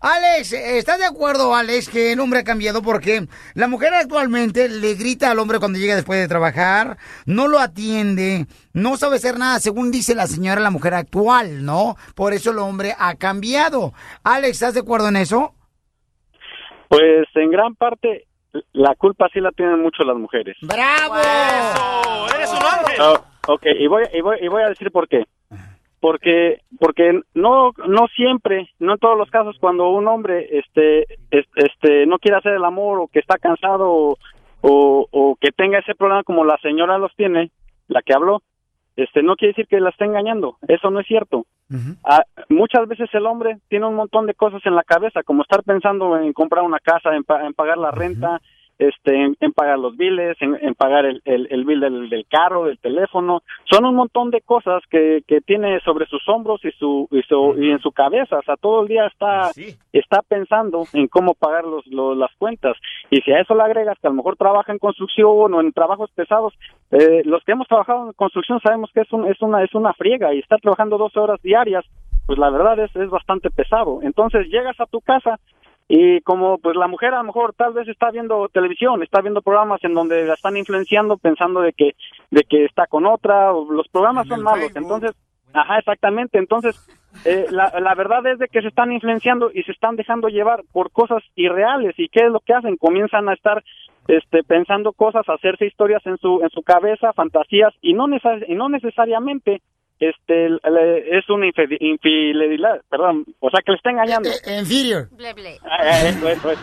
Speaker 1: Alex, ¿estás de acuerdo, Alex, que el hombre ha cambiado porque la mujer actualmente le grita al hombre cuando llega después de trabajar, no lo atiende, no sabe hacer nada, según dice la señora, la mujer actual, ¿no? Por eso el hombre ha cambiado. Alex, ¿estás de acuerdo en eso?
Speaker 17: Pues en gran parte la culpa sí la tienen mucho las mujeres.
Speaker 1: ¡Bravo!
Speaker 5: Eso, eres un ángel.
Speaker 17: Oh, ok, y voy, y, voy, y voy a decir por qué. Porque porque no no siempre, no en todos los casos cuando un hombre este es- este no quiere hacer el amor o que está cansado o, o, o que tenga ese problema como la señora los tiene, la que habló, este no quiere decir que la esté engañando, eso no es cierto. Ah, muchas veces el hombre tiene un montón de cosas en la cabeza, como estar pensando en comprar una casa, en, pa- en pagar la renta, este, en, en pagar los biles, en, en pagar el, el, el bill del, del carro, del teléfono. Son un montón de cosas que, que tiene sobre sus hombros y, su, y, su, y en su cabeza. O sea, todo el día está, está pensando en cómo pagar los, los- las cuentas. Y si a eso le agregas que a lo mejor trabaja en construcción o en trabajos pesados, eh, los que hemos trabajado en construcción sabemos que es, un, es, una, es una friega y estar trabajando 12 horas diarias, pues la verdad es, es bastante pesado. Entonces llegas a tu casa y como pues la mujer a lo mejor tal vez está viendo televisión, está viendo programas en donde la están influenciando pensando de que de que está con otra, o los programas son malos, entonces, ajá, exactamente, entonces eh, la, la verdad es de que se están influenciando y se están dejando llevar por cosas irreales. Y qué es lo que hacen, comienzan a estar este pensando cosas, hacerse historias en su en su cabeza, fantasías y no neces- y no necesariamente este le- es una infidelidad, perdón, o sea que le está engañando.
Speaker 1: Inferior.
Speaker 17: Ah, eso, eso, eso.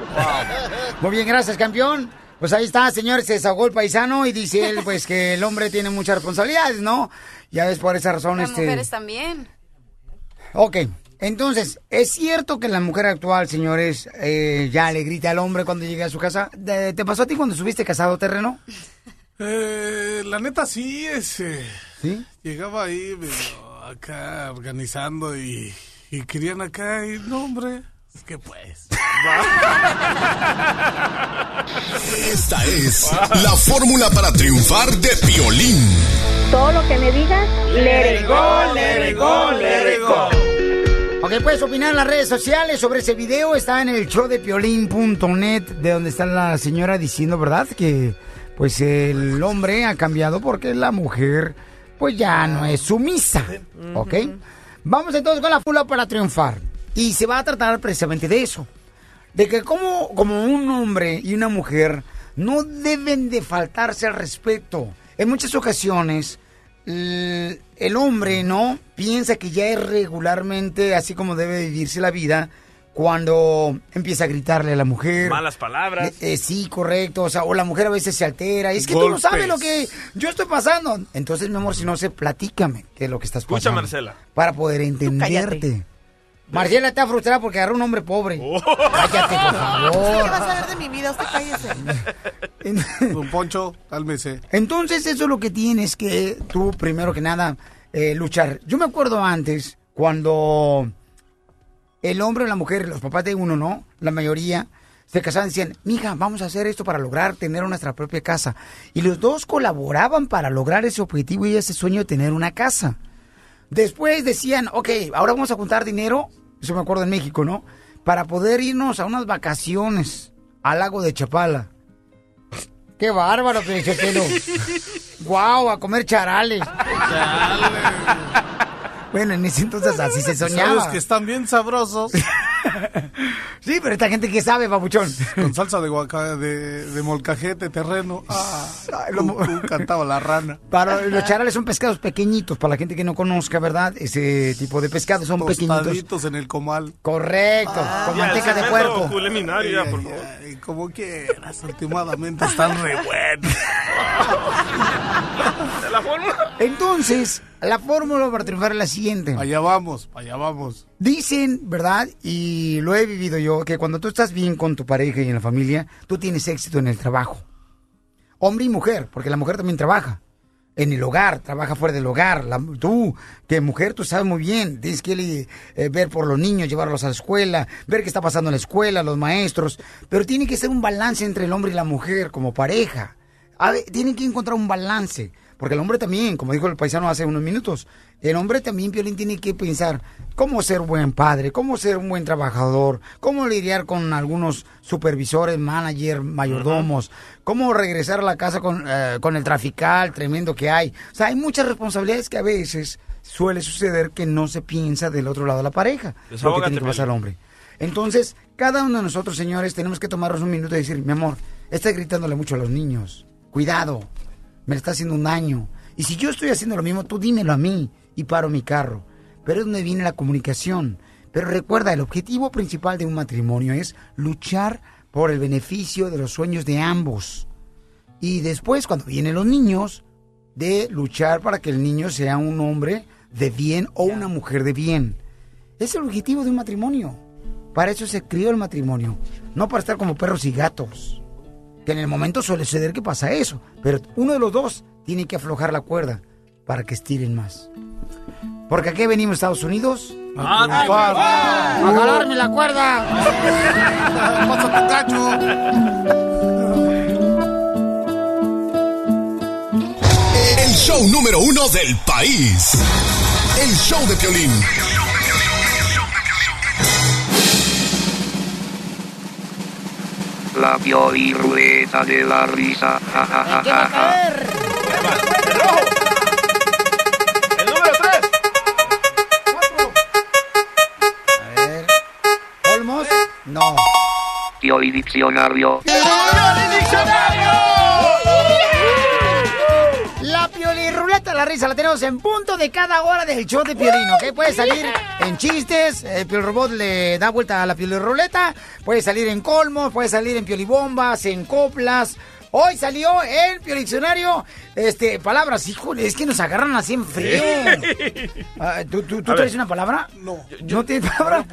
Speaker 1: Muy bien, gracias, campeón. Pues ahí está, señor, se desahogó el paisano y dice él, pues, que el hombre tiene muchas responsabilidades, ¿no? Ya ves, por esa razón,
Speaker 15: Las
Speaker 1: este...
Speaker 15: mujeres también.
Speaker 1: Ok, entonces, ¿es cierto que la mujer actual, señores, eh, ya le grita al hombre cuando llega a su casa? ¿Te te pasó a ti cuando subiste casado terreno?
Speaker 10: Eh, la neta sí, ese.
Speaker 1: ¿Sí?
Speaker 10: Llegaba ahí medio acá organizando y, y querían acá y no, hombre. Es que pues.
Speaker 11: Esta es la fórmula para triunfar de Piolín.
Speaker 12: Todo lo que me digas, it go,
Speaker 1: it go, it go. Ok, puedes opinar en las redes sociales sobre ese video. Está en el show de piolín.net, de donde está la señora diciendo, ¿verdad? Que pues el hombre ha cambiado porque la mujer pues ya no es sumisa. ¿Ok? Vamos entonces con la fula para triunfar. Y se va a tratar precisamente de eso. De que como, como un hombre y una mujer no deben de faltarse al respeto. En muchas ocasiones, el hombre, ¿no? Piensa que ya es regularmente así como debe vivirse la vida cuando empieza a gritarle a la mujer.
Speaker 5: Malas palabras.
Speaker 1: Eh, eh, sí, correcto. O sea, o la mujer a veces se altera. Es que tú no sabes lo que yo estoy pasando. Entonces, mi amor, si no sé, platícame qué es lo que estás
Speaker 5: Escucha,
Speaker 1: pasando.
Speaker 5: Marcela.
Speaker 1: Para poder entenderte. Marcela está frustrada porque agarró un hombre pobre.
Speaker 5: Oh.
Speaker 1: Cállate, por
Speaker 3: ¿Usted
Speaker 1: favor.
Speaker 3: qué va a saber de mi vida? Usted cállese.
Speaker 10: Don Poncho, cálmese.
Speaker 1: Entonces, eso es lo que tienes que tú, primero que nada, eh, luchar. Yo me acuerdo antes, cuando el hombre o la mujer, los papás de uno, ¿no? La mayoría se casaban y decían, mija, vamos a hacer esto para lograr tener nuestra propia casa. Y los dos colaboraban para lograr ese objetivo y ese sueño de tener una casa. Después decían, ok, ahora vamos a juntar dinero, eso me acuerdo en México, ¿no? Para poder irnos a unas vacaciones al lago de Chapala. Qué bárbaro, Pelichotelo. Guau, a comer charales. Bueno, en ese entonces así se soñaba.
Speaker 10: Sabes que están bien sabrosos.
Speaker 1: Sí, pero esta gente que sabe, babuchón.
Speaker 10: Con salsa de, guaca, de, de molcajete, terreno. Ah, como cantaba la rana.
Speaker 1: Para los charales son pescados pequeñitos, para la gente que no conozca, ¿verdad? Ese tipo de pescados son pequeñitos.
Speaker 10: Tostaditos en el comal.
Speaker 1: Correcto, con
Speaker 5: Ya, el
Speaker 1: manteca de puerco.
Speaker 5: culinario, ya, por favor.
Speaker 10: Ay, como quieras, últimamente están re buenos.
Speaker 5: La fórmula.
Speaker 1: Entonces, la fórmula para triunfar es la siguiente.
Speaker 10: Allá vamos, allá vamos.
Speaker 1: Dicen, ¿verdad? Y lo he vivido yo, que cuando tú estás bien con tu pareja y en la familia, tú tienes éxito en el trabajo. Hombre y mujer, porque la mujer también trabaja. En el hogar, trabaja fuera del hogar. La- tú, que mujer, tú sabes muy bien. Tienes que eh, ver por los niños, llevarlos a la escuela, ver qué está pasando en la escuela, los maestros. Pero tiene que ser un balance entre el hombre y la mujer como pareja. A ver, tienen que encontrar un balance. Porque el hombre también, como dijo el paisano hace unos minutos, el hombre también, Piolín, tiene que pensar cómo ser buen padre, cómo ser un buen trabajador, cómo lidiar con algunos supervisores, manager, mayordomos, cómo regresar a la casa con, eh, con el trafical tremendo que hay. O sea, hay muchas responsabilidades que a veces suele suceder que no se piensa del otro lado de la pareja. Lo que tiene que pasar al hombre. Entonces, cada uno de nosotros, señores, tenemos que tomarnos un minuto y decir, mi amor, estás gritándole mucho a los niños. Cuidado, me está haciendo un daño. Y si yo estoy haciendo lo mismo, tú dímelo a mí y paro mi carro. Pero es donde viene la comunicación. Pero recuerda, el objetivo principal de un matrimonio es luchar por el beneficio de los sueños de ambos. Y después, cuando vienen los niños, de luchar para que el niño sea un hombre de bien o una mujer de bien. Es el objetivo de un matrimonio. Para eso se crió el matrimonio. No para estar como perros y gatos. Que en el momento suele suceder que pasa eso. Pero uno de los dos tiene que aflojar la cuerda para que estiren más. Porque aquí venimos a Estados Unidos. A, jalarme la cuerda.
Speaker 10: Cacho.
Speaker 11: El show número uno del país. El show de Piolín.
Speaker 4: La Pioli Ruleta de la Risa. Ja, ja, ja, ja, ja.
Speaker 5: El número 3.
Speaker 1: A ver. ¿Olmos? No.
Speaker 4: Pioli Diccionario.
Speaker 1: La risa, la tenemos en punto de cada hora del show de Piolín, ¿ok? Puede salir en chistes, el Pioli Robot le da vuelta a la Pioli Ruleta, puede salir en colmos, puede salir en Pioli Bombas, en coplas. Hoy salió el Diccionario, este, palabras, híjole, es que nos agarran así en frío. Ah, ¿Tú, tú, tú traes
Speaker 5: ver.
Speaker 1: una palabra? No. ¿No tienes palabra?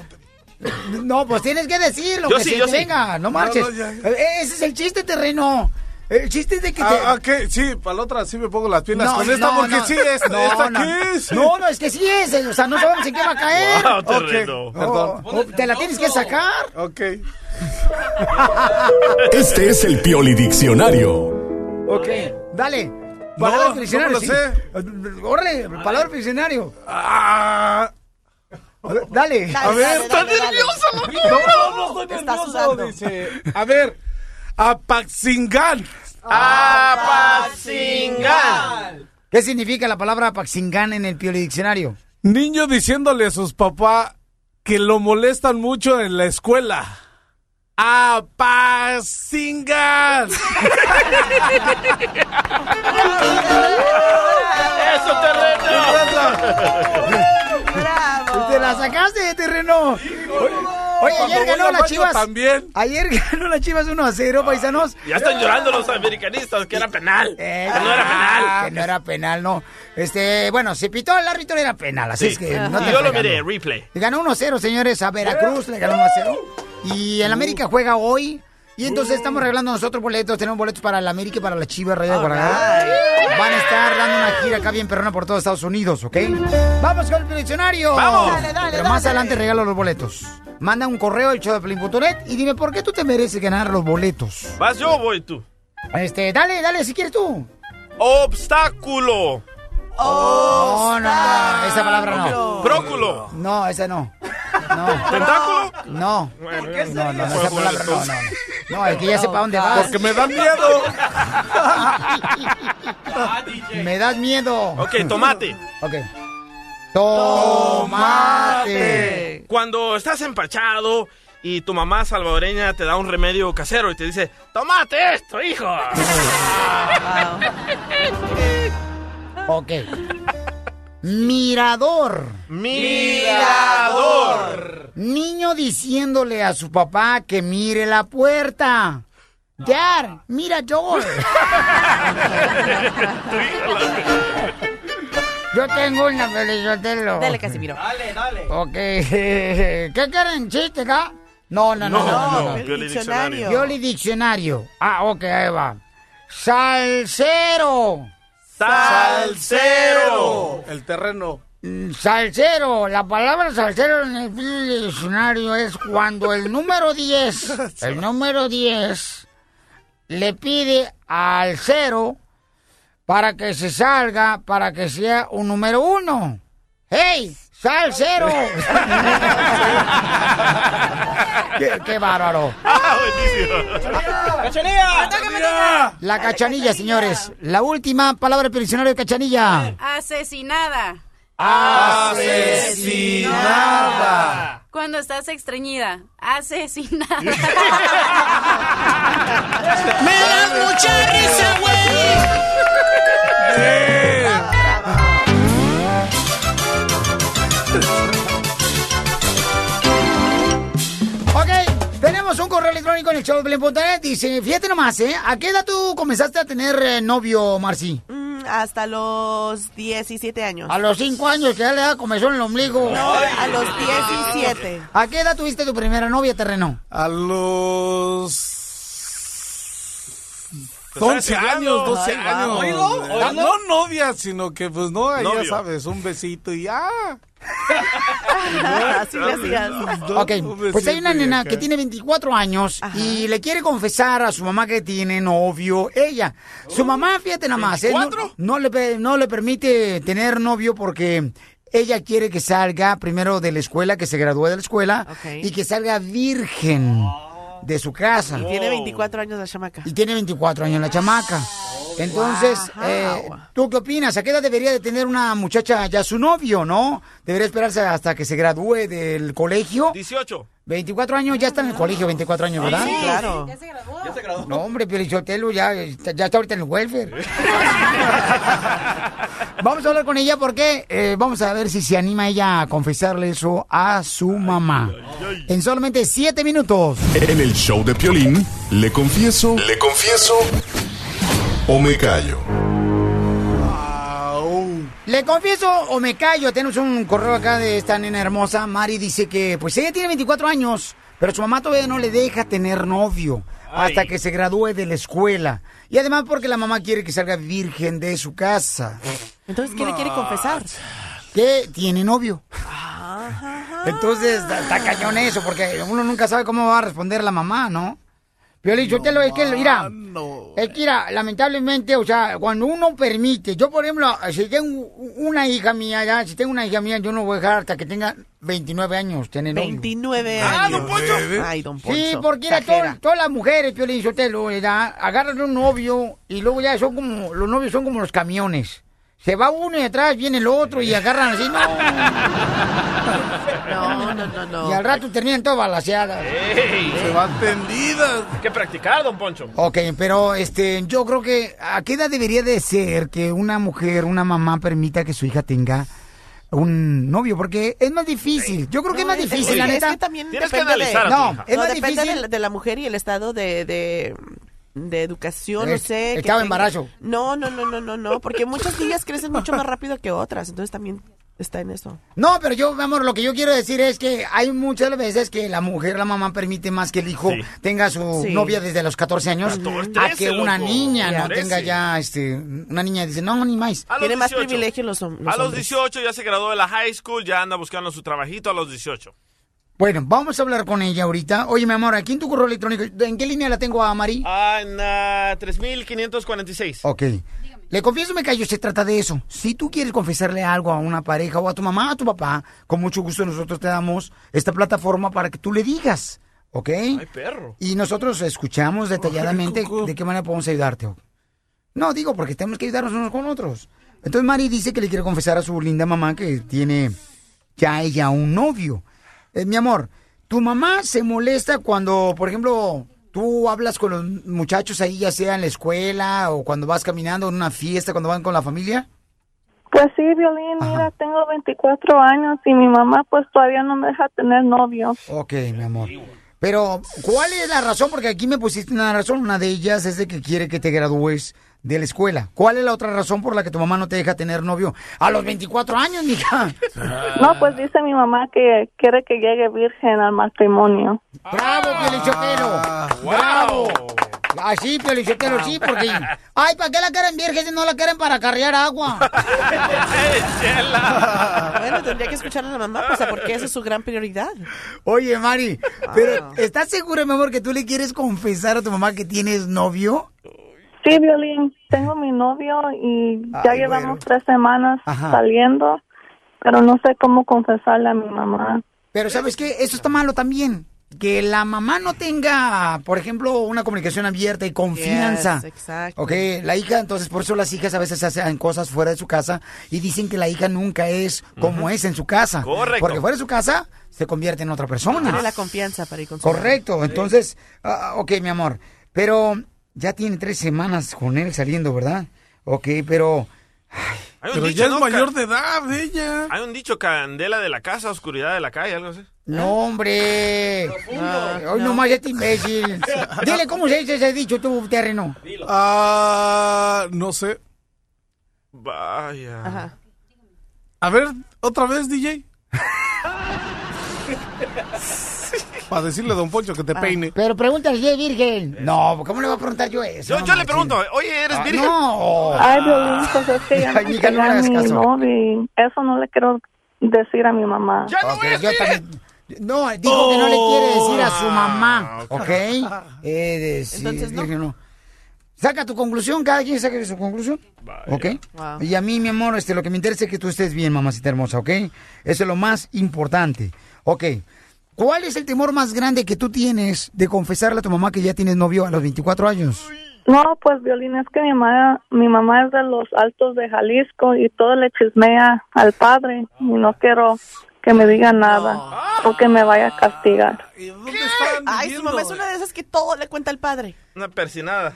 Speaker 1: No, pues tienes que decirlo,
Speaker 5: Yo
Speaker 1: que
Speaker 5: sí,
Speaker 1: se
Speaker 5: yo
Speaker 1: te
Speaker 5: sí.
Speaker 1: venga, no marches.
Speaker 10: no, ya.
Speaker 1: Eh, Ese es el chiste terreno. El chiste es de que te...
Speaker 10: Ah, ah, ¿qué? Sí, para la otra sí me pongo las pilas con esta
Speaker 1: no,
Speaker 10: porque
Speaker 1: no.
Speaker 10: sí, esta,
Speaker 1: no,
Speaker 10: esta
Speaker 1: no.
Speaker 10: qué es.
Speaker 1: No, no, es que sí es. O sea, no sabemos en qué va a caer.
Speaker 5: Wow,
Speaker 10: Ok,
Speaker 5: terreno.
Speaker 10: Perdón.
Speaker 1: Oh, te la tienes que sacar.
Speaker 10: Ok.
Speaker 11: Este es el Pioli Diccionario.
Speaker 1: Ok, dale. Palabra
Speaker 10: No,
Speaker 1: del diccionario.
Speaker 10: no lo
Speaker 1: sí. Órale, palabra del diccionario.
Speaker 10: Ah,
Speaker 1: A ver, Dale.
Speaker 10: a ver,
Speaker 3: está nervioso.
Speaker 10: no, no, no estoy
Speaker 3: Está
Speaker 10: nervioso, dice. A ver, Apaxingán.
Speaker 5: Apacingan.
Speaker 1: ¿Qué significa la palabra paxingán en el Pioli Diccionario?
Speaker 10: Niño diciéndole a sus papás, que lo molestan mucho en la escuela. ¡Apacingan!
Speaker 5: ¡Eso, terreno!
Speaker 1: ¡Te la sacaste, terreno! Oye, ayer ganó las chivas.
Speaker 5: también.
Speaker 1: Ayer ganó las chivas 1 a 0, paisanos.
Speaker 5: Ya están llorando los americanistas, que era penal. que no era penal.
Speaker 1: Ah, Que no era penal, no. Este, bueno, se pitó el árbitro era penal, así
Speaker 5: Sí.
Speaker 1: es que
Speaker 5: Ajá.
Speaker 1: no te
Speaker 5: Yo lo miré, replay.
Speaker 1: Le ganó 1-0, señores, a Veracruz, le ganó 1-0. Y el América juega hoy. Y entonces estamos regalando nosotros boletos, tenemos boletos para el América y para la Chivas Reyes de Guadalajara. Van a estar dando una gira acá bien perrona por todo Estados Unidos, ¿ok? ¡Vamos con el diccionario!
Speaker 5: ¡Vamos!
Speaker 3: Dale, dale,
Speaker 1: Pero más adelante regalo los boletos. Manda un correo al showdeplin.net y dime por qué tú te mereces ganar los boletos.
Speaker 5: ¿Vas yo o voy tú?
Speaker 1: Este, dale, dale, si quieres tú.
Speaker 5: Obstáculo.
Speaker 1: No, no, no, esa palabra no.
Speaker 5: Bróculo.
Speaker 1: No, esa no.
Speaker 5: ¿Tentáculo?
Speaker 1: No.
Speaker 5: Bueno,
Speaker 1: No, no, no, esa palabra no, no. No, es que ya sé para dónde vas.
Speaker 10: Porque me da miedo.
Speaker 1: Me das miedo.
Speaker 5: Ok, tomate.
Speaker 1: Ok. Tomate.
Speaker 5: Cuando estás empachado y tu mamá salvadoreña te da un remedio casero y te dice, ¡tomate esto, hijo!
Speaker 1: Ok. Mirador.
Speaker 5: Mirador.
Speaker 1: Niño diciéndole a su papá que mire la puerta. Dad, mira door. Yo tengo una Felizotelo.
Speaker 3: Dale, Casimiro.
Speaker 1: Dale, dale. Ok. ¿Qué quieren? ¿Chiste acá? No, no, no, no. no, no,
Speaker 5: no, Pioli Diccionario.
Speaker 1: Pioli Diccionario. Ah, ok, ahí va. Salsero.
Speaker 5: Salsero.
Speaker 10: El terreno.
Speaker 1: Mm, Salsero, la palabra salsero en el diccionario es cuando el número 10, el número 10, le pide al cero para que se salga, para que sea un número uno. ¡Hey! ¡Sal cero! qué, qué bárbaro!
Speaker 5: ¡Ah, buenísimo!
Speaker 1: La cachanilla, señores. La última palabra del diccionario de cachanilla.
Speaker 14: Asesinada.
Speaker 1: Asesinada.
Speaker 14: Cuando estás extrañida. Asesinada.
Speaker 7: Me da mucha risa,
Speaker 1: Ok, tenemos un correo electrónico en el show de. Dice, fíjate nomás, ¿eh? ¿A qué edad tú comenzaste a tener eh, novio, Marci?
Speaker 3: Mm, hasta los 17 años.
Speaker 1: A los 5 años, que ya le da comezón en el ombligo.
Speaker 3: No, a los 17.
Speaker 1: ¿A qué edad tuviste tu primera novia, terreno?
Speaker 10: A los...
Speaker 5: Te estás
Speaker 10: 11 años, 12
Speaker 5: Ay,
Speaker 10: años. No novia, sino que pues no,
Speaker 5: Novio.
Speaker 10: ya sabes, un besito y ya.
Speaker 3: Así le hacías.
Speaker 1: Ok, pues hay una nena que tiene 24 años y le quiere confesar a su mamá que tiene novio ella. Su mamá, fíjate nada más, ¿eh? no,
Speaker 5: ¿24?
Speaker 1: no le, pe- no le permite tener novio porque ella quiere que salga primero de la escuela, que se gradúe de la escuela y que salga virgen de su casa.
Speaker 3: Tiene 24 años la chamaca.
Speaker 1: Y tiene 24 años la chamaca. Entonces,
Speaker 3: Wow.
Speaker 1: eh, ¿tú qué opinas? ¿A qué edad debería de tener una muchacha ya su novio, no? ¿Debería esperarse hasta que se gradúe del colegio?
Speaker 5: 18.
Speaker 1: 24 años, ya está en el colegio, 24 años, ¿verdad?
Speaker 3: Sí, claro.
Speaker 1: No, hombre, Pielichotelo ya, ya está ahorita en el welfare. vamos a hablar con ella porque eh, vamos a ver si se anima ella a confesarle eso a su mamá. En solamente 7 minutos.
Speaker 11: En el show de Piolín, le confieso, le confieso o me callo.
Speaker 1: Le confieso o me callo. Tenemos un correo acá de esta nena hermosa. Mari dice que, pues ella tiene 24 años, pero su mamá todavía no le deja tener novio hasta que se gradúe de la escuela. Y además porque la mamá quiere que salga virgen de su casa.
Speaker 3: Entonces, ¿qué le quiere confesar?
Speaker 1: Que tiene novio. Entonces, está, está cañón eso, porque uno nunca sabe cómo va a responder la mamá, ¿no? Piolín, yo te lo es que, mira, es que, mira, lamentablemente, o sea, cuando uno permite, yo, por ejemplo, si tengo una hija mía, ya, si tengo una hija mía, yo no voy a dejar hasta que tenga 29 años, tener novio.
Speaker 3: 29
Speaker 5: Ah,
Speaker 3: años.
Speaker 5: don Poncho.
Speaker 3: Ay, don Poncho.
Speaker 1: Sí, porque era todas las mujeres, Piolín Sotelo, ya, agarran un novio y luego ya son como, los novios son como los camiones. Se va uno y atrás viene el otro y agarran así, no.
Speaker 3: No, no, no, no.
Speaker 1: Y al rato terminan todas balaseadas.
Speaker 5: Se
Speaker 10: van tendidas.
Speaker 5: Hay que practicar, don Poncho.
Speaker 1: Ok, pero este, yo creo que a qué edad debería de ser que una mujer, una mamá permita que su hija tenga un novio, porque es más difícil. Yo creo que es más difícil, la
Speaker 3: es
Speaker 1: neta.
Speaker 3: que también
Speaker 5: Tienes que analizar
Speaker 3: de,
Speaker 1: No, es
Speaker 3: no,
Speaker 1: más
Speaker 3: depende
Speaker 1: difícil.
Speaker 3: de, de la mujer y el estado de, de, de educación, no
Speaker 1: Es-
Speaker 3: sé. tenga-
Speaker 1: embarazo.
Speaker 3: No, no, no, no, no, no, porque muchas niñas crecen mucho más rápido que otras, entonces también está en eso.
Speaker 1: No, pero yo, mi amor, lo que yo quiero decir es que hay muchas veces que la mujer, la mamá permite más que el hijo
Speaker 5: Sí.
Speaker 1: tenga su
Speaker 3: Sí.
Speaker 1: novia desde los 14 años
Speaker 5: 14,
Speaker 1: a que
Speaker 5: 13,
Speaker 1: una
Speaker 5: loco.
Speaker 1: niña no
Speaker 5: 13.
Speaker 1: tenga ya, este, una niña dice, no, ni más.
Speaker 3: Tiene más
Speaker 5: 18.
Speaker 3: privilegios los, hom- los
Speaker 5: A los
Speaker 3: hombres.
Speaker 5: 18 ya se graduó de la high school, ya anda buscando su trabajito a los 18.
Speaker 1: Bueno, vamos a hablar con ella ahorita. Oye, mi amor, aquí en tu correo electrónico, ¿en qué línea la tengo a Mari?
Speaker 5: Ah, en ah, 3546.
Speaker 1: Ok. Le confieso, me callo, se trata de eso. Si tú quieres confesarle algo a una pareja o a tu mamá, a tu papá, con mucho gusto nosotros te damos esta plataforma para que tú le digas, ¿ok?
Speaker 5: Ay, perro.
Speaker 1: Y nosotros escuchamos detalladamente de qué manera podemos ayudarte. No, digo, porque tenemos que ayudarnos unos con otros. Entonces Mari dice que le quiere confesar a su linda mamá que tiene ya ella un novio. Eh, mi amor, ¿tu mamá se molesta cuando, por ejemplo, tú hablas con los muchachos ahí, ya sea en la escuela o cuando vas caminando en una fiesta, cuando van con la familia?
Speaker 12: Pues sí, Violín, mira, tengo 24 años y mi mamá pues todavía no me deja tener novio.
Speaker 1: Ok, mi amor. Pero, ¿cuál es la razón? Porque aquí me pusiste una razón. Una de ellas es de que quiere que te gradúes de la escuela. ¿Cuál es la otra razón por la que tu mamá no te deja tener novio a los 24 años, mija?
Speaker 12: No, pues dice mi mamá que quiere que llegue virgen al matrimonio.
Speaker 1: ¡Bravo, Piolichotelo! ¡Bravo! Así, Piolichotelo, sí, porque... Ay, ¿para qué la quieren virgen si no la quieren para carrear agua?
Speaker 3: Bueno, tendría que escuchar a la mamá, pues, porque esa es su gran prioridad.
Speaker 1: Oye, Mari, pero ¿estás segura, mi amor, que tú le quieres confesar a tu mamá que tienes novio?
Speaker 12: Sí, Violín, tengo mi novio y ya
Speaker 1: Ay,
Speaker 12: llevamos tres semanas
Speaker 1: Ajá.
Speaker 12: saliendo, pero no sé cómo confesarle a mi mamá.
Speaker 1: Pero ¿sabes qué? Eso está malo también. Que la mamá no tenga, por ejemplo, una comunicación abierta y confianza.
Speaker 3: Yes, exacto.
Speaker 1: Ok, la hija, entonces por eso las hijas a veces hacen cosas fuera de su casa y dicen que la hija nunca es como es en su casa.
Speaker 5: Correcto.
Speaker 1: Porque fuera de su casa se convierte en otra persona.
Speaker 3: Tiene la confianza para ir con su
Speaker 1: Correcto, entonces, ah, ok, mi amor, pero ya tiene tres semanas con él saliendo, ¿verdad? Ok, pero...
Speaker 5: Hay un
Speaker 10: Pero
Speaker 5: dicho,
Speaker 10: ya es
Speaker 5: ¿no?
Speaker 10: mayor de edad ella.
Speaker 5: Hay un dicho, candela de la casa, oscuridad de la calle, algo así.
Speaker 1: No, hombre. Hoy nomás este imbécil. Dile cómo se dice ese dicho tu terreno.
Speaker 10: Ah, no sé.
Speaker 5: Vaya.
Speaker 3: Ajá.
Speaker 10: A ver, otra vez, DJ. Para decirle a Don Poncho que te
Speaker 1: Ah.
Speaker 10: peine.
Speaker 1: Pero pregúntale si es virgen. No, ¿cómo le voy a preguntar yo eso?
Speaker 5: Yo,
Speaker 1: No
Speaker 5: yo le pregunto, oye, ¿eres
Speaker 1: Ah,
Speaker 5: virgen?
Speaker 1: No.
Speaker 12: Ay, Violín, pues es que ya no
Speaker 1: Ay,
Speaker 12: mi
Speaker 1: caso.
Speaker 12: novio eso no le quiero decir a mi mamá.
Speaker 5: ¡Ya no eres
Speaker 1: yo también. No, dijo que no le quiere decir a su mamá, ¿ok? Eh,
Speaker 3: Entonces, ¿no?
Speaker 1: virgen, no. Saca tu conclusión, cada quien saque su conclusión. ¿Ok?
Speaker 3: Wow.
Speaker 1: Y a mí, mi amor, este, lo que me interesa es que tú estés bien, mamacita hermosa, ¿ok? Eso es lo más importante. Ok. ¿Cuál es el temor más grande que tú tienes de confesarle a tu mamá que ya tienes novio a los 24 años?
Speaker 12: No, pues Violín, es que mi mamá, mi mamá es de los altos de Jalisco y todo le chismea al padre y no quiero que me diga nada o que me vaya a castigar.
Speaker 10: ¿Y dónde están
Speaker 3: Ay, su mamá es una de esas que todo le cuenta al padre.
Speaker 5: Una persinada.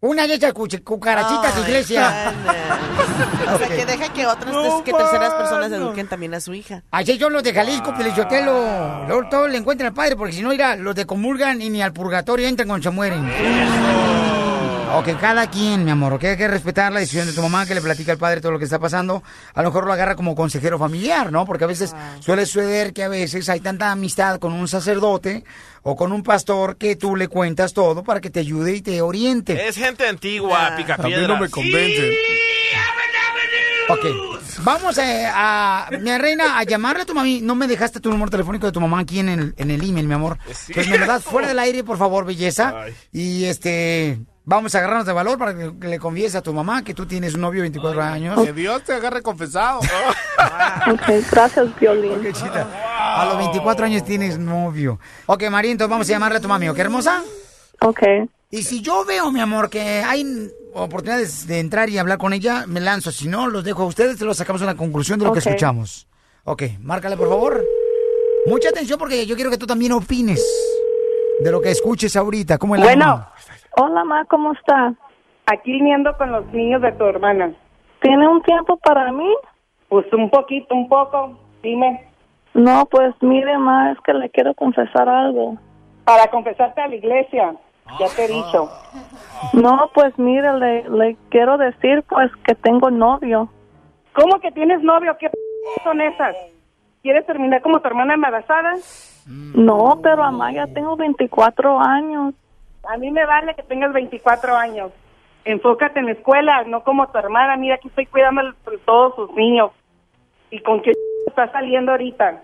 Speaker 1: Una de esas cucarachitas de
Speaker 3: Ay,
Speaker 1: iglesia.
Speaker 3: goodness. O sea, que deja que otras,
Speaker 10: No,
Speaker 3: que terceras personas eduquen también a su hija.
Speaker 1: Así son los de Jalisco, Pelichotelo. Luego todos le encuentran al padre, porque si no, irá, los de comulgan y ni al purgatorio entran cuando se mueren. Ok, cada quien, mi amor, ok, hay que respetar la decisión de tu mamá que le platica al padre todo lo que está pasando. A lo mejor lo agarra como consejero familiar, ¿no? Porque a veces suele suceder que a veces hay tanta amistad con un sacerdote o con un pastor que tú le cuentas todo para que te ayude y te oriente.
Speaker 5: Es gente antigua, pica
Speaker 10: A mí no me convence.
Speaker 1: Ok, vamos a, a- mi reina, a llamarle a tu mami. No me dejaste tu número telefónico de tu mamá aquí en el, en el email, mi amor.
Speaker 5: Sí.
Speaker 1: Pues me lo das fuera del aire, por favor, belleza.
Speaker 5: Ay.
Speaker 1: Y este, vamos a agarrarnos de valor para que le confieses a tu mamá que tú tienes un novio de 24 años.
Speaker 10: Que Dios te agarre confesado.
Speaker 12: Ok, gracias, Violín.
Speaker 1: Qué chita. A los 24 años tienes novio. Ok, María, entonces vamos a llamarle a tu mami, ¿ok, hermosa?
Speaker 12: Ok.
Speaker 1: Y si yo veo, mi amor, que hay oportunidades de entrar y hablar con ella, me lanzo. Si no, los dejo a ustedes, los sacamos a la conclusión de lo que escuchamos. Ok, márcale, por favor. Mucha atención porque yo quiero que tú también opines de lo que escuches ahorita. ¿Cómo es la
Speaker 18: Bueno.
Speaker 1: mamá?
Speaker 18: Hola, ma, ¿cómo está?
Speaker 9: Aquí viniendo con los niños de tu hermana.
Speaker 18: ¿Tiene un tiempo para mí?
Speaker 9: Pues un poquito, un poco. Dime.
Speaker 18: No, pues mire, ma, es que le quiero confesar algo.
Speaker 9: Para confesarte a la iglesia. Ya te he dicho.
Speaker 18: No, pues mire, le, le quiero decir pues que tengo novio.
Speaker 9: ¿Cómo que tienes novio? ¿Qué p son esas? ¿Quieres terminar como tu hermana embarazada?
Speaker 18: No, pero Amaya, tengo 24 años.
Speaker 9: A mí me vale que tengas 24 años. Enfócate en la escuela, no como tu hermana. Mira, aquí estoy cuidando a todos sus niños. ¿Y con qué estás saliendo ahorita?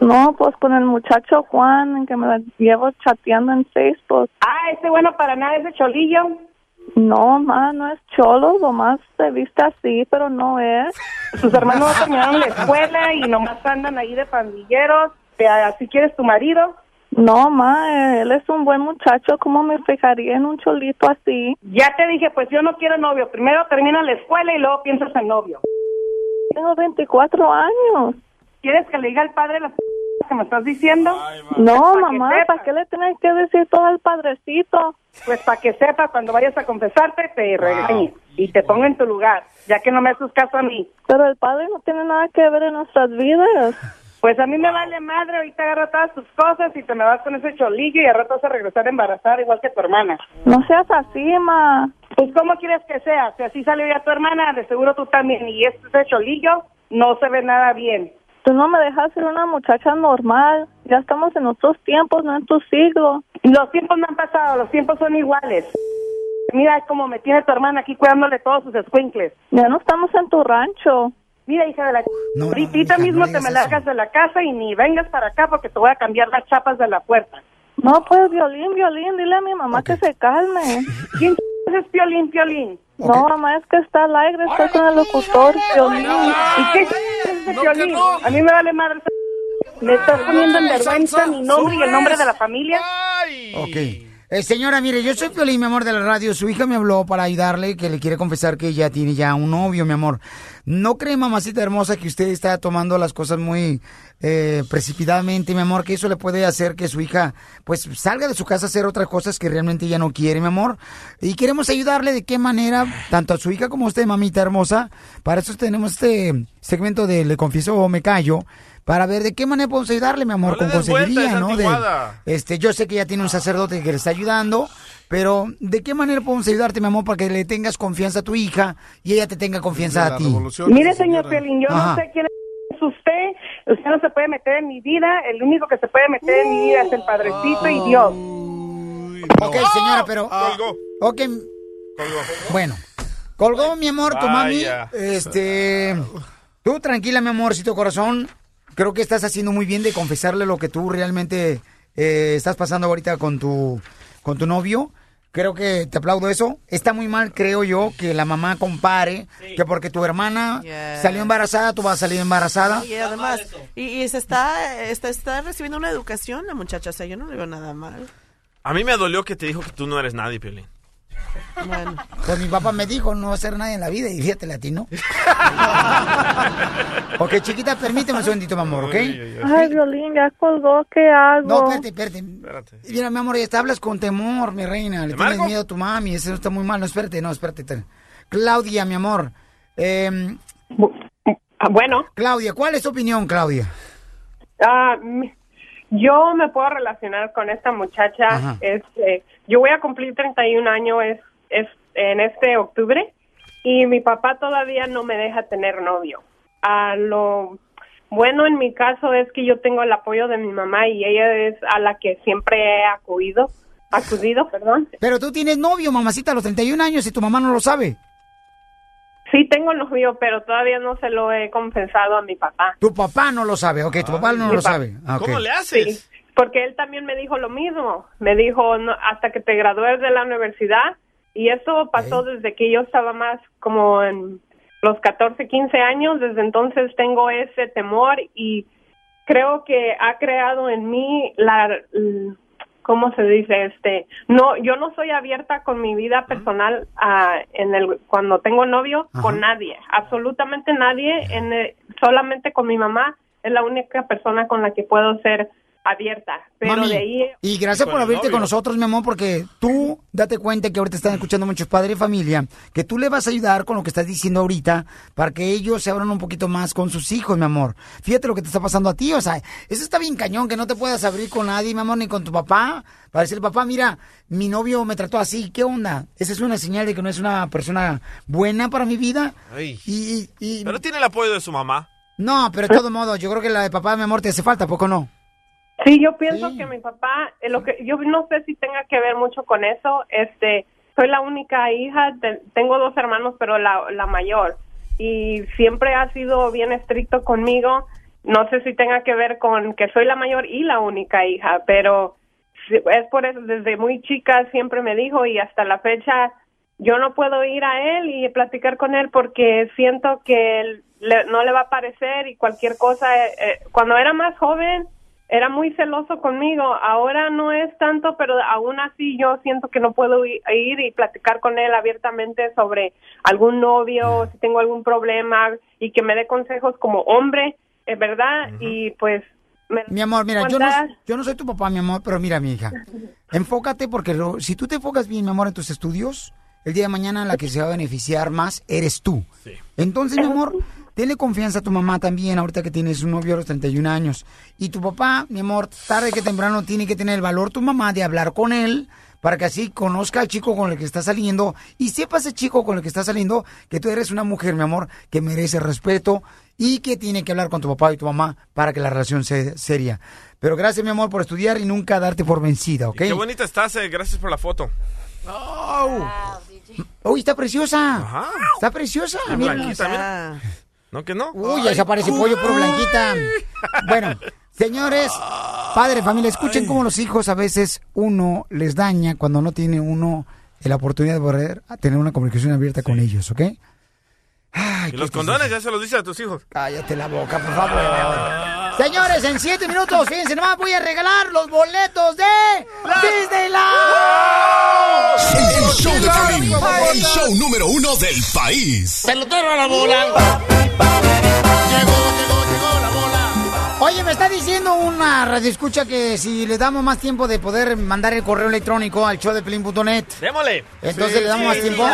Speaker 18: No, pues con el muchacho Juan, en que me la llevo chateando en Facebook.
Speaker 9: Ah, ese bueno para nada, ese cholillo.
Speaker 18: No, ma, no es cholo, nomás se viste así, pero no es.
Speaker 9: Sus hermanos no terminaron la escuela y nomás andan ahí de pandilleros. ¿Te- ¿Así quieres tu marido?
Speaker 18: No, ma, él es un buen muchacho, ¿cómo me fijaría en un cholito así?
Speaker 9: Ya te dije, pues yo no quiero novio. Primero termina la escuela y luego piensas en novio.
Speaker 18: Tengo 24 años.
Speaker 9: ¿Quieres que le diga al padre las que me estás diciendo?
Speaker 18: No,
Speaker 9: Pues, pa'
Speaker 18: mamá. ¿para qué le tienes que decir todo al padrecito?
Speaker 9: Pues para que sepa, cuando vayas a confesarte, te regañe y te ponga en tu lugar, ya que no me haces caso a mí.
Speaker 18: Pero el padre no tiene nada que ver en nuestras vidas.
Speaker 9: Pues a mí me vale madre, ahorita agarra todas tus cosas y te me vas con ese cholillo y al rato vas a regresar embarazada igual que tu hermana.
Speaker 18: No seas así, ma.
Speaker 9: Pues ¿cómo quieres que sea? Si así salió ya tu hermana, de seguro tú también. Y este ese cholillo no se ve nada bien.
Speaker 18: Tú no me dejas ser una muchacha normal. Ya estamos en otros tiempos, no en tu siglo.
Speaker 9: Los tiempos no han pasado, los tiempos son iguales. Mira cómo me tiene tu hermana aquí cuidándole todos sus escuincles.
Speaker 18: Ya no estamos en tu rancho.
Speaker 9: Mira, hija de la...
Speaker 1: No,
Speaker 9: Ahorita
Speaker 1: hija, no
Speaker 9: mismo te me
Speaker 1: eso.
Speaker 9: largas de la casa y ni vengas para acá porque te voy a cambiar las chapas de la puerta.
Speaker 18: No, pues violín, violín, dile a mi mamá que se calme.
Speaker 9: ¿Quién es Piolín, Piolín?
Speaker 18: No, mamá, es que está al aire, estoy con el locutor, violín.
Speaker 9: ¿Y qué es ese Piolín? A mí me vale madre. Le estás poniendo en vergüenza mi nombre y el nombre de la familia.
Speaker 1: Ok. Eh, señora, mire, yo soy Piolín, mi amor, de la radio. Su hija me habló para ayudarle, que le quiere confesar que ella tiene ya un novio, mi amor. ¿No cree, mamacita hermosa, que usted está tomando las cosas muy eh, precipitadamente, mi amor? Que eso le puede hacer que su hija, pues, salga de su casa a hacer otras cosas que realmente ella no quiere, mi amor. Y queremos ayudarle de qué manera, tanto a su hija como a usted, mamita hermosa. Para eso tenemos este segmento de Le Confieso o Me Callo. Para ver de qué manera podemos ayudarle, mi amor,
Speaker 5: No
Speaker 1: con consejería, ¿no? De- este, yo sé que ya tiene un sacerdote que le está ayudando, pero ¿de qué manera podemos ayudarte, mi amor, para que le tengas confianza a tu hija y ella te tenga confianza a ti?
Speaker 9: Mire, señor Piolín, yo
Speaker 1: Ajá.
Speaker 9: no sé quién es usted. Usted no se puede meter en mi vida. El único que se puede meter en mi vida es el Padrecito y Dios.
Speaker 1: Ok, señora, pero... Ok. Bueno, colgó mi amor, tu mami.
Speaker 5: Vaya.
Speaker 1: Este... Tú tranquila, mi amorcito corazón. Creo que estás haciendo muy bien de confesarle lo que tú realmente eh, estás pasando ahorita con tu, con tu novio. Creo que te aplaudo eso. Está muy mal, creo yo, que la mamá compare que porque tu hermana salió embarazada, tú vas a salir embarazada.
Speaker 3: Y además, y, y se está, está, está recibiendo una educación la muchacha, o sea, yo no le veo nada mal.
Speaker 5: A mí me dolió que te dijo que tú no eres nadie, Piolín.
Speaker 3: Bueno.
Speaker 1: Pues mi papá me dijo no va a ser nadie en la vida y fíjate latino. ok, chiquita, permíteme un segundito, mi amor, ¿ok?
Speaker 18: Ay, violín, ya colgó, ¿qué hago?
Speaker 1: No, espérate, espérate. Mira, mi amor, ya te hablas con temor, mi reina. Le tienes miedo a tu mami, eso está muy mal. No, espérate, no, espérate. espérate. Claudia, mi amor. Eh,
Speaker 9: bueno.
Speaker 1: Claudia, ¿cuál es tu opinión, Claudia?
Speaker 19: Ah, mi- yo me puedo relacionar con esta muchacha.
Speaker 1: Ajá.
Speaker 19: Este, yo voy a cumplir 31 años es, es, en este octubre y mi papá todavía no me deja tener novio. A lo bueno en mi caso es que yo tengo el apoyo de mi mamá y ella es a la que siempre he acudido, acudido, perdón.
Speaker 1: Pero tú tienes novio, mamacita, a los 31 años y tu mamá no lo sabe.
Speaker 19: Sí tengo novio, pero todavía no se lo he confesado a mi papá.
Speaker 1: Tu papá no lo sabe, ok, tu papá no lo
Speaker 19: papá.
Speaker 1: sabe. Ah, ok.
Speaker 19: Sí, porque él también me dijo lo mismo. Me dijo no, hasta que te gradúes de la universidad. Y eso pasó desde que yo estaba más como en los 14, 15 años. Desde entonces tengo ese temor y creo que ha creado en mí la, ¿cómo se dice? Este, no, yo no soy abierta con mi vida personal ah, en el cuando tengo novio con nadie, absolutamente nadie, en el- solamente con mi mamá es la única persona con la que puedo ser abierta, pero
Speaker 1: Mami,
Speaker 19: de ahí
Speaker 1: Y gracias por abrirte con nosotros, mi amor, porque tú date cuenta que ahorita están escuchando muchos padres y familia, que tú le vas a ayudar con lo que estás diciendo ahorita para que ellos se abran un poquito más con sus hijos, mi amor. Fíjate lo que te está pasando a ti, o sea, eso está bien cañón, que no te puedas abrir con nadie, mi amor, ni con tu papá, para decirle, papá, mira, mi novio me trató así, ¿qué onda? Esa es una señal de que no es una persona buena para mi vida.
Speaker 5: Ay.
Speaker 1: Y, y- y-
Speaker 5: Pero tiene el apoyo de su mamá.
Speaker 1: No, pero de todo modo, yo creo que la de papá, mi amor, te hace falta, ¿a ¿poco no?
Speaker 19: Sí, yo pienso que mi papá, eh, lo que yo no sé si tenga que ver mucho con eso. Este, soy la única hija, te- tengo dos hermanos, pero la, la mayor y siempre ha sido bien estricto conmigo. No sé si tenga que ver con que soy la mayor y la única hija, pero es por eso desde muy chica siempre me dijo y hasta la fecha yo no puedo ir a él y platicar con él porque siento que él le- no le va a parecer y cualquier cosa. eh, eh, cuando era más joven era muy celoso conmigo, ahora no es tanto, pero aún así yo siento que no puedo ir y platicar con él abiertamente sobre algún novio, si tengo algún problema y que me dé consejos como hombre, es verdad, y pues... me-
Speaker 1: Mi amor, mira, yo no, yo no soy tu papá, mi amor, pero mira, mi hija, enfócate porque lo- si tú te enfocas bien, mi amor, en tus estudios, el día de mañana la que se va a beneficiar más eres tú. Entonces, mi amor, tenle confianza a tu mamá también, ahorita que tienes un novio a los 31 años. Y tu papá, mi amor, tarde que temprano tiene que tener el valor tu mamá de hablar con él para que así conozca al chico con el que está saliendo y sepa ese chico con el que está saliendo que tú eres una mujer, mi amor, que merece respeto y que tiene que hablar con tu papá y tu mamá para que la relación sea seria. Pero gracias, mi amor, por estudiar y nunca darte por vencida, ¿ok?
Speaker 5: Qué bonita estás, eh, gracias por la foto.
Speaker 1: Uy, está preciosa. Está preciosa. Mira.
Speaker 5: ¿No que no?
Speaker 1: Uy, ya se aparece pollo por blanquita. Bueno, señores, padre, familia, escuchen cómo los hijos a veces uno les daña cuando no tiene uno la oportunidad de poder tener una comunicación abierta con ellos, ¿ok?
Speaker 5: y los condones ya se los dice a tus hijos.
Speaker 1: Cállate la boca, por favor. Señores, en siete minutos, fíjense nomás, voy a regalar los boletos de Disneyland.
Speaker 11: El show de Piolín, el show número uno del país.
Speaker 1: Pelotero a la bola. Oye, me está diciendo una radioescucha que si le damos más tiempo de poder mandar el correo electrónico al showdepelín.net.
Speaker 5: Démosle.
Speaker 1: Entonces le damos más tiempo.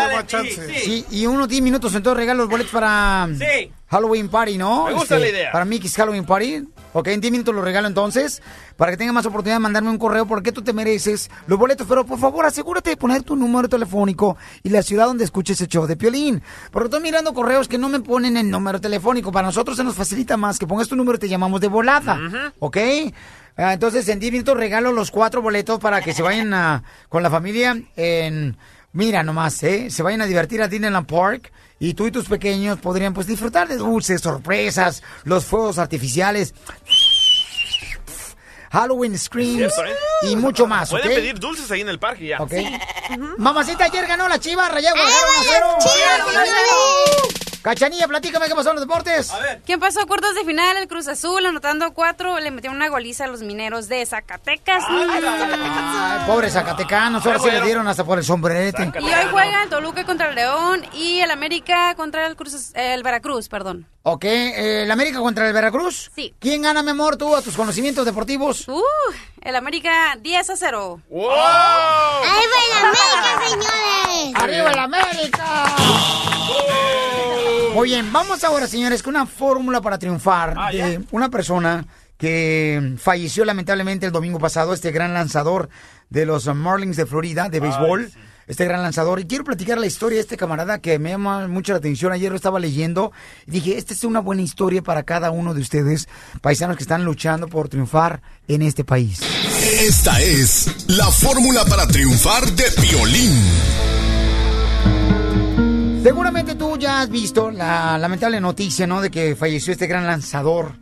Speaker 1: Sí, y unos 10 minutos, entonces regalo los boletos para
Speaker 5: Sí.
Speaker 1: Halloween Party, ¿no? Este,
Speaker 5: Me gusta la idea.
Speaker 1: Para Mickey's Halloween Party. Ok, en 10 minutos lo regalo entonces, para que tenga más oportunidad de mandarme un correo, porque tú te mereces los boletos. Pero por favor, asegúrate de poner tu número telefónico y la ciudad donde escuches el show de Piolín. Porque estoy mirando correos que no me ponen el número telefónico. Para nosotros se nos facilita más que pongas tu número y te llamamos de volada. ¿Ok? Ah, Entonces, en 10 minutos regalo los cuatro boletos para que se vayan a- con la familia en... Mira nomás, ¿eh? Se vayan a divertir a Disneyland Park y tú y tus pequeños podrían pues disfrutar de dulces, sorpresas, los fuegos artificiales, Halloween Screams
Speaker 5: Cierto, ¿eh?
Speaker 1: y mucho más, ¿ok?
Speaker 5: Pueden pedir dulces ahí en el parque ya.
Speaker 1: Ok. Mamacita, ayer ganó la Chiva, Rayado Guadalajara 1-0. Cachanilla, platícame qué pasó en los deportes.
Speaker 14: ¿Quién pasó a cuartos de final? El Cruz Azul, anotando cuatro, le metieron una goliza a los mineros de Zacatecas.
Speaker 1: Ay, pobre Zacatecanos, ahora sí le dieron hasta por el sombrerete.
Speaker 14: Y hoy juega el Toluca contra el León y el América contra el, Cruz, el Veracruz, perdón.
Speaker 1: Ok, eh, ¿el América contra el Veracruz?
Speaker 14: Sí.
Speaker 1: ¿Quién gana, mi amor, tú, a tus conocimientos deportivos?
Speaker 14: Uh, el América 10 a 0.
Speaker 1: ¡Ahí va el América, señores! ¡Arriba el América! Bien, vamos ahora, señores, con una fórmula para triunfar de una persona que falleció lamentablemente el domingo pasado, este gran lanzador de los Marlins de Florida, de béisbol. Este gran lanzador. Y quiero platicar la historia de este camarada que me llama mucho la atención. Ayer lo estaba leyendo y dije, esta es una buena historia para cada uno de ustedes, paisanos que están luchando por triunfar en este país.
Speaker 11: Esta es la fórmula para triunfar de Piolín.
Speaker 1: Seguramente tú ya has visto la lamentable noticia, ¿no? De que falleció este gran lanzador,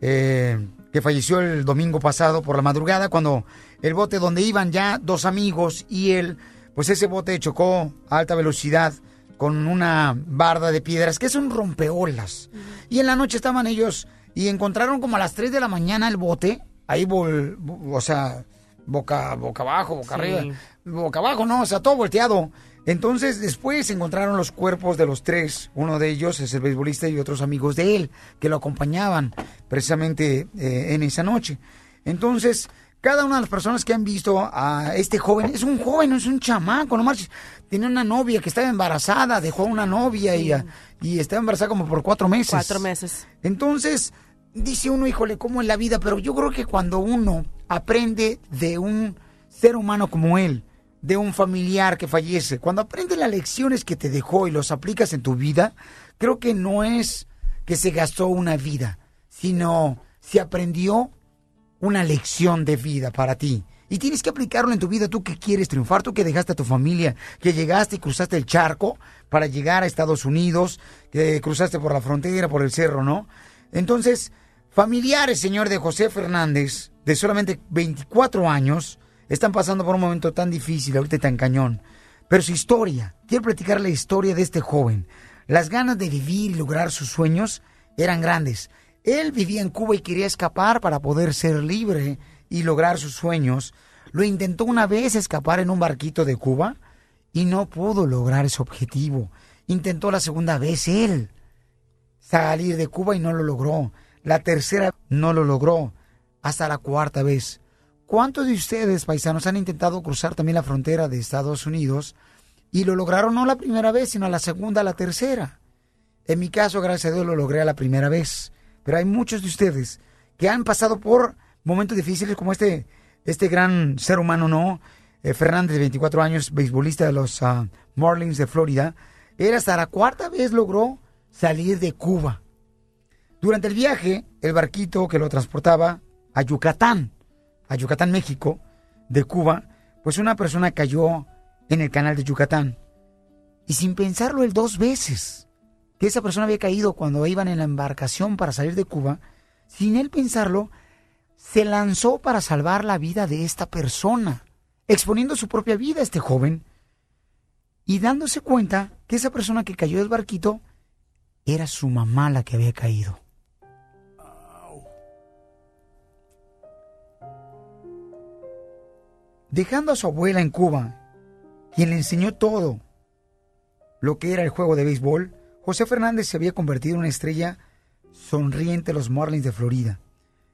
Speaker 1: eh, que falleció el domingo pasado por la madrugada, cuando el bote donde iban ya dos amigos y él, pues ese bote chocó a alta velocidad con una barda de piedras, que es un rompeolas. Y en la noche estaban ellos y encontraron como a las 3 de la mañana el bote, ahí, vol- o sea, boca, boca abajo, boca
Speaker 3: Sí.
Speaker 1: arriba. Boca abajo, no, o sea, todo volteado. Entonces, después encontraron los cuerpos de los tres. Uno de ellos es el beisbolista y otros amigos de él que lo acompañaban precisamente eh, en esa noche. Entonces, cada una de las personas que han visto a este joven, es un joven, no es un chamaco, no marches. Tiene una novia que estaba embarazada, dejó a una novia y, a- y estaba embarazada como por cuatro meses.
Speaker 3: Cuatro meses.
Speaker 1: Entonces, dice uno, híjole, ¿cómo es la vida? Pero yo creo que cuando uno aprende de un ser humano como él, de un familiar que fallece, cuando aprendes las lecciones que te dejó y los aplicas en tu vida, creo que no es que se gastó una vida, sino se aprendió una lección de vida para ti. Y tienes que aplicarlo en tu vida, tú que quieres triunfar, tú que dejaste a tu familia, que llegaste y cruzaste el charco para llegar a Estados Unidos, que cruzaste por la frontera, por el cerro, ¿no? Entonces, familiares, señor, de José Fernández, de solamente 24 años, están pasando por un momento tan difícil, ahorita tan cañón. Pero su historia, quiero platicar la historia de este joven. Las ganas de vivir y lograr sus sueños eran grandes. Él vivía en Cuba y quería escapar para poder ser libre y lograr sus sueños. Lo intentó una vez escapar en un barquito de Cuba y no pudo lograr ese objetivo. Intentó la segunda vez él salir de Cuba y no lo logró. La tercera no lo logró. Hasta la cuarta vez. ¿Cuántos de ustedes, paisanos, han intentado cruzar también la frontera de Estados Unidos y lo lograron no la primera vez, sino la segunda, la tercera? En mi caso, gracias a Dios, lo logré a la primera vez. Pero hay muchos de ustedes que han pasado por momentos difíciles como este, este gran ser humano, ¿no? Eh, Fernández, de 24 años, beisbolista de los ah, Marlins de Florida. Él hasta la cuarta vez logró salir de Cuba. Durante el viaje, el barquito que lo transportaba a Yucatán, a Yucatán, México, de Cuba, pues una persona cayó en el canal de Yucatán. Y sin pensarlo él dos veces, que esa persona había caído cuando iban en la embarcación para salir de Cuba, sin él pensarlo, se lanzó para salvar la vida de esta persona, exponiendo su propia vida a este joven y dándose cuenta que esa persona que cayó del barquito era su mamá la que había caído. Dejando a su abuela en Cuba, quien le enseñó todo lo que era el juego de béisbol, José Fernández se había convertido en una estrella sonriente de los Marlins de Florida.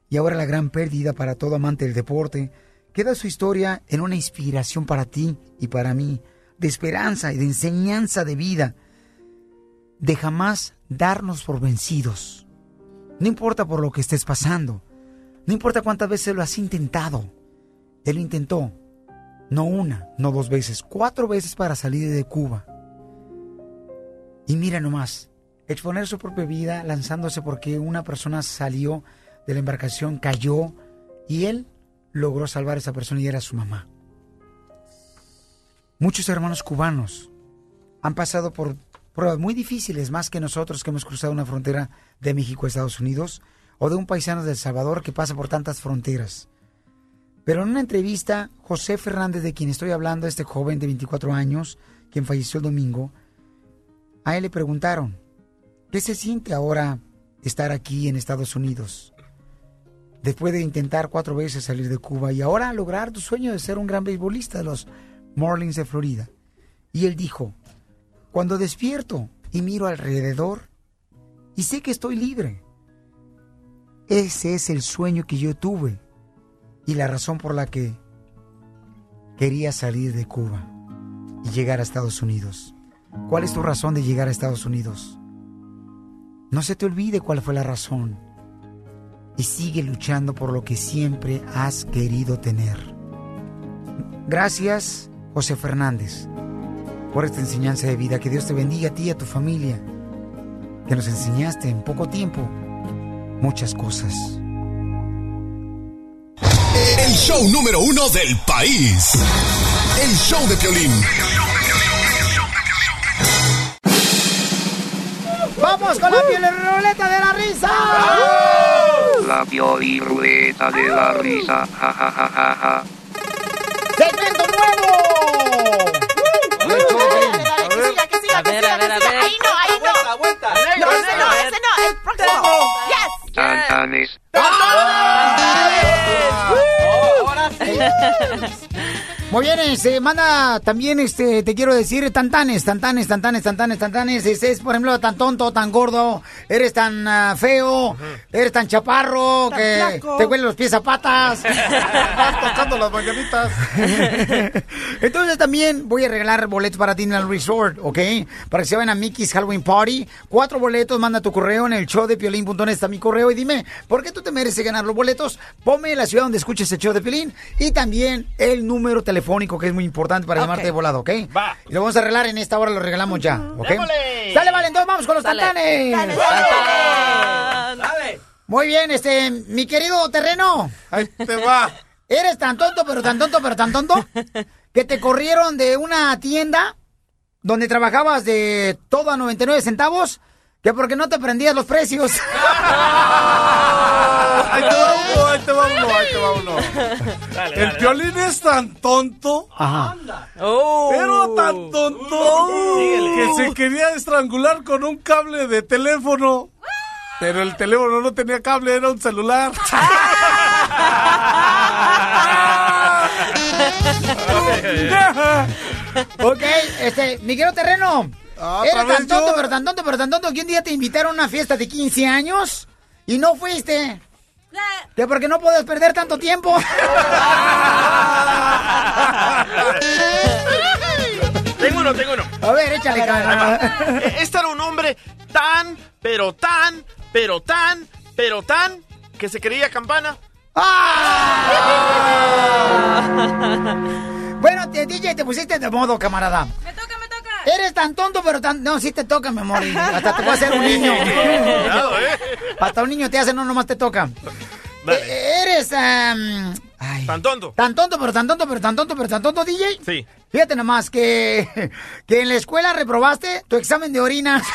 Speaker 1: Y ahora la gran pérdida para todo amante del deporte queda su historia en una inspiración para ti y para mí, de esperanza y de enseñanza de vida, de jamás darnos por vencidos. No importa por lo que estés pasando, no importa cuántas veces lo has intentado, él lo intentó, no una, no dos veces, cuatro veces para salir de Cuba. Y mira nomás, exponer su propia vida lanzándose porque una persona salió de la embarcación, cayó y él logró salvar a esa persona y era su mamá. Muchos hermanos cubanos han pasado por pruebas muy difíciles, más que nosotros que hemos cruzado una frontera de México a Estados Unidos, o de un paisano de El Salvador que pasa por tantas fronteras. Pero en una entrevista, José Fernández, de quien estoy hablando, este joven de 24 años, quien falleció el domingo, a él le preguntaron, ¿qué se siente ahora estar aquí en Estados Unidos? Después de intentar cuatro veces salir de Cuba y ahora lograr tu sueño de ser un gran beisbolista de los Marlins de Florida. Y él dijo, cuando despierto y miro alrededor y sé que estoy libre, ese es el sueño que yo tuve y la razón por la que quería salir de Cuba y llegar a Estados Unidos. ¿Cuál es tu razón de llegar a Estados Unidos? No se te olvide cuál fue la razón y sigue luchando por lo que siempre has querido tener. Gracias, José Fernández, por esta enseñanza de vida. Que Dios te bendiga a ti y a tu familia, que nos enseñaste en poco tiempo muchas cosas.
Speaker 11: El show número uno del país. El show de Piolín.
Speaker 1: ¡Vamos con la piel ruleta de la risa!
Speaker 4: La ruleta de la risa. Ja, ja, ja, ja, ja.
Speaker 1: ¡Segmento nuevo!
Speaker 3: A ver, a ver, a ver.
Speaker 20: Ahí no, ahí no. No, ese no, ese no. El próximo. Yes.
Speaker 4: Cantanes.
Speaker 20: Yes.
Speaker 1: Muy bien, este, manda también, este, te quiero decir, tantanes, tantanes, tantanes, tantanes, tantanes. Este es, por ejemplo, tan tonto, tan gordo, eres tan ah, feo, eres tan chaparro,
Speaker 7: Tan
Speaker 1: que te huelen los pies a patas.
Speaker 10: tocando las mañanitas.
Speaker 1: Entonces también voy a regalar boletos para Disneyland Resort, ¿ok? Para que se vayan a Mickey's Halloween Party. Cuatro boletos, manda tu correo en el show de Piolín.net está mi correo y dime, ¿por qué tú te mereces ganar los boletos? Ponme la ciudad donde escuches el show de Piolín y también el número telefónico que es muy importante para llamarte de volado, ¿ok?
Speaker 7: Va.
Speaker 1: Y lo vamos a arreglar en esta hora, lo regalamos ya, ¿ok?
Speaker 7: ¡Démosle!
Speaker 1: Dale, vale, entonces vamos con los
Speaker 7: Dale.
Speaker 1: tantanes.
Speaker 7: Dale, dale. Dale.
Speaker 1: Muy bien, este, mi querido terreno.
Speaker 10: Ahí te va.
Speaker 1: Eres tan tonto, pero tan tonto, pero tan tonto, que te corrieron de una tienda donde trabajabas de todo a 99 centavos, que porque no te prendías los precios.
Speaker 10: Ahí te va uno, ahí te va uno, ahí te va uno.
Speaker 7: Dale,
Speaker 10: El
Speaker 7: dale,
Speaker 10: piolín es tan tonto. Pero tan tonto que se quería estrangular con un cable de teléfono. Pero el teléfono no tenía cable, era un celular.
Speaker 1: ok, este, mi querido terreno.
Speaker 10: Ah,
Speaker 1: Eres
Speaker 10: otra
Speaker 1: tan tonto,
Speaker 10: yo.
Speaker 1: pero tan tonto, pero tan tonto que un día te invitaron a una fiesta de 15 años y no fuiste. Que porque no puedes perder tanto tiempo.
Speaker 5: Tengo uno, tengo uno.
Speaker 1: A ver, échale, cara.
Speaker 5: Este era un hombre tan, pero tan, pero tan, pero tan, que se creía campana.
Speaker 1: Bueno, te, DJ, te pusiste de modo, camarada. Me toca, me toca. Eres tan tonto, pero tan... No, sí te toca, mi amor. Hasta te va a hacer un niño.
Speaker 5: Cuidado, ¿eh?
Speaker 1: Hasta un niño te hace, no, nomás te toca. Eh, Eres... ay,
Speaker 5: Tan tonto.
Speaker 1: Tan tonto, pero tan tonto, pero tan tonto, pero tan tonto, DJ.
Speaker 5: Sí.
Speaker 1: Fíjate nomás que, que en la escuela reprobaste tu examen de orina.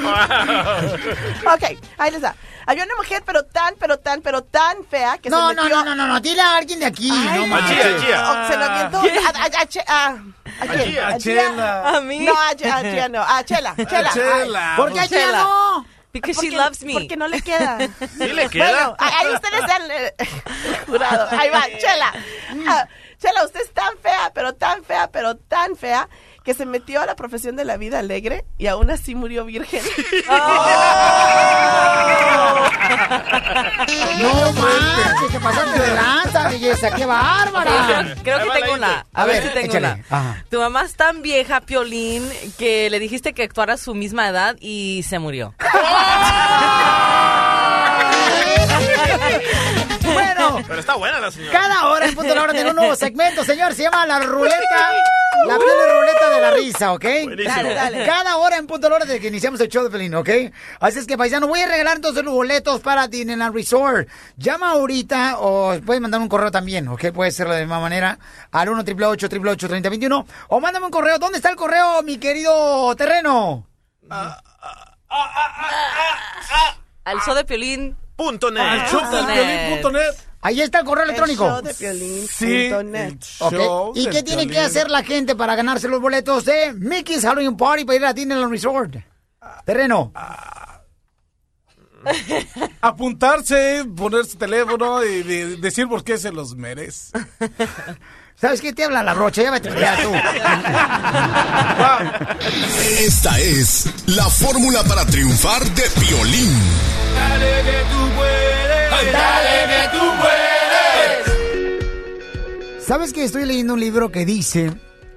Speaker 3: Ok, ahí les da. Había una mujer, pero tan, pero tan, pero tan fea que
Speaker 1: No,
Speaker 3: se
Speaker 1: no,
Speaker 3: metió...
Speaker 1: no, no, no, no, dile a alguien de aquí.
Speaker 3: Ay,
Speaker 1: no
Speaker 3: no.
Speaker 1: manches.
Speaker 3: Oh, se lo a, a- a Che- a- ¿a. ¿A
Speaker 5: A
Speaker 10: Chela.
Speaker 3: ¿A mí? No, a, Che- a Chela no. A Chela, Chela.
Speaker 10: Chela.
Speaker 3: Ay,
Speaker 1: ¿Por qué a Chela no?
Speaker 3: Because she loves me. Porque no le queda.
Speaker 5: ¿Sí le queda?
Speaker 3: Bueno, ahí ustedes han eh, jurado. Ahí va, Chela. Ah, Chela, usted es tan fea, pero tan fea, pero tan fea que se metió a la profesión de la vida alegre y aún así murió virgen.
Speaker 1: No manches, te pasaste de lanza, belleza, qué bárbara.
Speaker 21: Creo, creo que tengo una. A,
Speaker 1: A
Speaker 21: ver,
Speaker 1: ver,
Speaker 21: si tengo
Speaker 1: échale.
Speaker 21: una.
Speaker 1: Ajá.
Speaker 21: Tu mamá es tan vieja, Piolín, que le dijiste que actuara a su misma edad y se murió.
Speaker 1: Bueno,
Speaker 5: Pero está buena la señora.
Speaker 1: cada hora en punto de la hora tiene un nuevo segmento, señor. Se llama la ruleta, la piel ruleta de la risa, ¿ok?
Speaker 5: Buenísimo.
Speaker 3: Dale, dale.
Speaker 1: Cada hora en punto de la hora desde que iniciamos el show de Pelín, ¿ok? Así es que, paisano, voy a regalar entonces los boletos para Disneyland Resort. Llama ahorita o puedes mandar un correo también, ¿ok? Puede ser de la misma manera al 1 888 3021 o mándame un correo. ¿Dónde está el correo, mi querido terreno?
Speaker 21: Al show de Piolín.
Speaker 5: Punto net.
Speaker 10: Al show del piolín.net.
Speaker 1: Ahí está el correo electrónico.
Speaker 3: El show de Piolín
Speaker 10: Sí,
Speaker 3: net.
Speaker 10: Show
Speaker 1: ¿Y qué tiene que hacer la gente para ganarse los boletos de Mickey's Halloween Party para ir a Disneyland Resort? Terreno.
Speaker 10: Apuntarse, poner su teléfono y de- decir por qué se los merece.
Speaker 1: ¿Sabes qué? Te habla la brocha, ya vete ya tú.
Speaker 11: Esta es la fórmula para triunfar de Piolín.
Speaker 7: Dale que tú puedes. Dale que tú puedes.
Speaker 1: ¿Sabes que estoy leyendo un libro que dice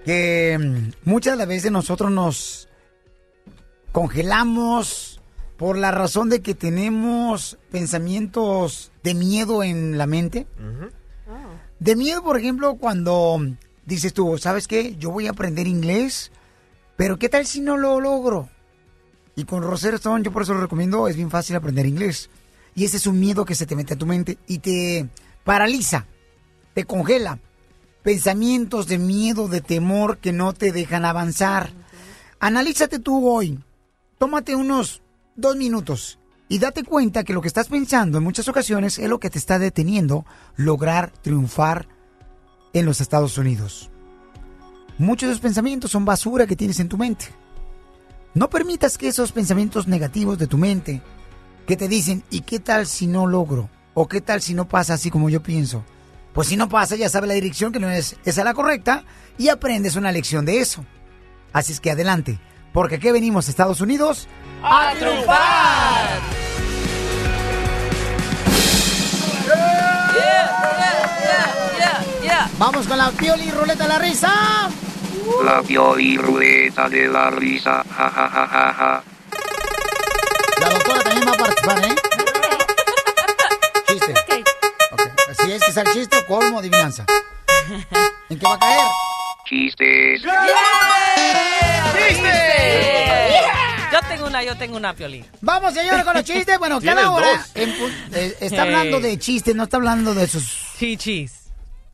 Speaker 1: que mm, muchas de las veces nosotros nos congelamos por la razón de que tenemos pensamientos de miedo en la mente? De miedo, por ejemplo, cuando dices tú, ¿sabes qué? Yo voy a aprender inglés, pero ¿qué tal si no lo logro? Y con Rosetta Stone, yo por eso lo recomiendo, es bien fácil aprender inglés. Y ese es un miedo que se te mete a tu mente y te paraliza, te congela. Pensamientos de miedo, de temor que no te dejan avanzar. Analízate tú hoy. Tómate unos dos minutos y date cuenta que lo que estás pensando en muchas ocasiones es lo que te está deteniendo lograr triunfar en los Estados Unidos. Muchos de esos pensamientos son basura que tienes en tu mente. No permitas que esos pensamientos negativos de tu mente que te dicen, ¿y qué tal si no logro? ¿O qué tal si no pasa así como yo pienso? Pues si no pasa, ya sabes la dirección que no es esa la correcta y aprendes una lección de eso. Así es que adelante, porque aquí venimos, Estados Unidos,
Speaker 7: ¡A triunfar!
Speaker 1: Vamos con la pioli ruleta de la risa.
Speaker 4: La pioli ruleta de la risa. Ja, ja, ja, ja, ja.
Speaker 1: La doctora también va a participar, ¿eh? Chiste. Ok. Si es que es el chiste, o colmo, adivinanza. ¿En qué va a caer?
Speaker 4: Chistes.
Speaker 21: Yo tengo una, yo tengo una, Piolín.
Speaker 1: Vamos, señores, con los chistes. Bueno, cada hora en eh, está hablando de chistes, no está hablando de sus...
Speaker 21: Chichis.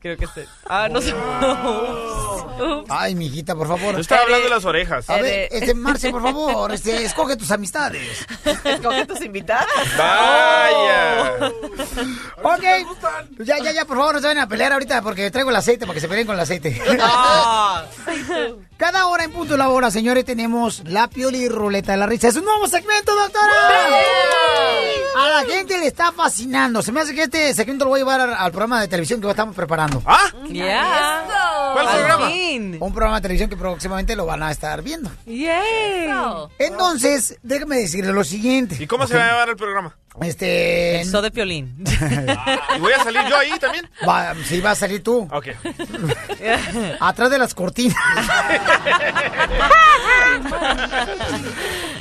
Speaker 21: Creo que sí. Ah, no sé.
Speaker 1: Ay, mijita, por favor.
Speaker 5: Yo estaba hablando de las orejas.
Speaker 1: A ver, este, Marce, por favor, este, escoge tus amistades.
Speaker 3: Escoge tus invitadas.
Speaker 5: Vaya.
Speaker 1: Ok. Ya, ya, ya, por favor, no se vayan a pelear ahorita porque traigo el aceite para que se peleen con el aceite.
Speaker 21: Ah.
Speaker 1: Cada hora en punto de la hora, señores, tenemos la pioli ruleta de la risa. Es un nuevo segmento, doctora. A la gente le está fascinando. Se me hace que este segmento lo voy a llevar al, programa de televisión que estamos preparando.
Speaker 5: ¿Ah?
Speaker 21: Ya.
Speaker 5: ¿Cuál
Speaker 21: Al
Speaker 5: programa?
Speaker 21: fin.
Speaker 1: Un programa de televisión que próximamente lo van a estar viendo.
Speaker 21: Yay.
Speaker 1: Entonces, déjame decirle lo siguiente.
Speaker 5: ¿Y cómo se va a llamar el programa?
Speaker 1: Este.
Speaker 21: El show de Piolín.
Speaker 5: ¿Y voy a salir yo ahí también?
Speaker 1: Va, sí, va a salir tú.
Speaker 5: Ok.
Speaker 1: Atrás de las cortinas.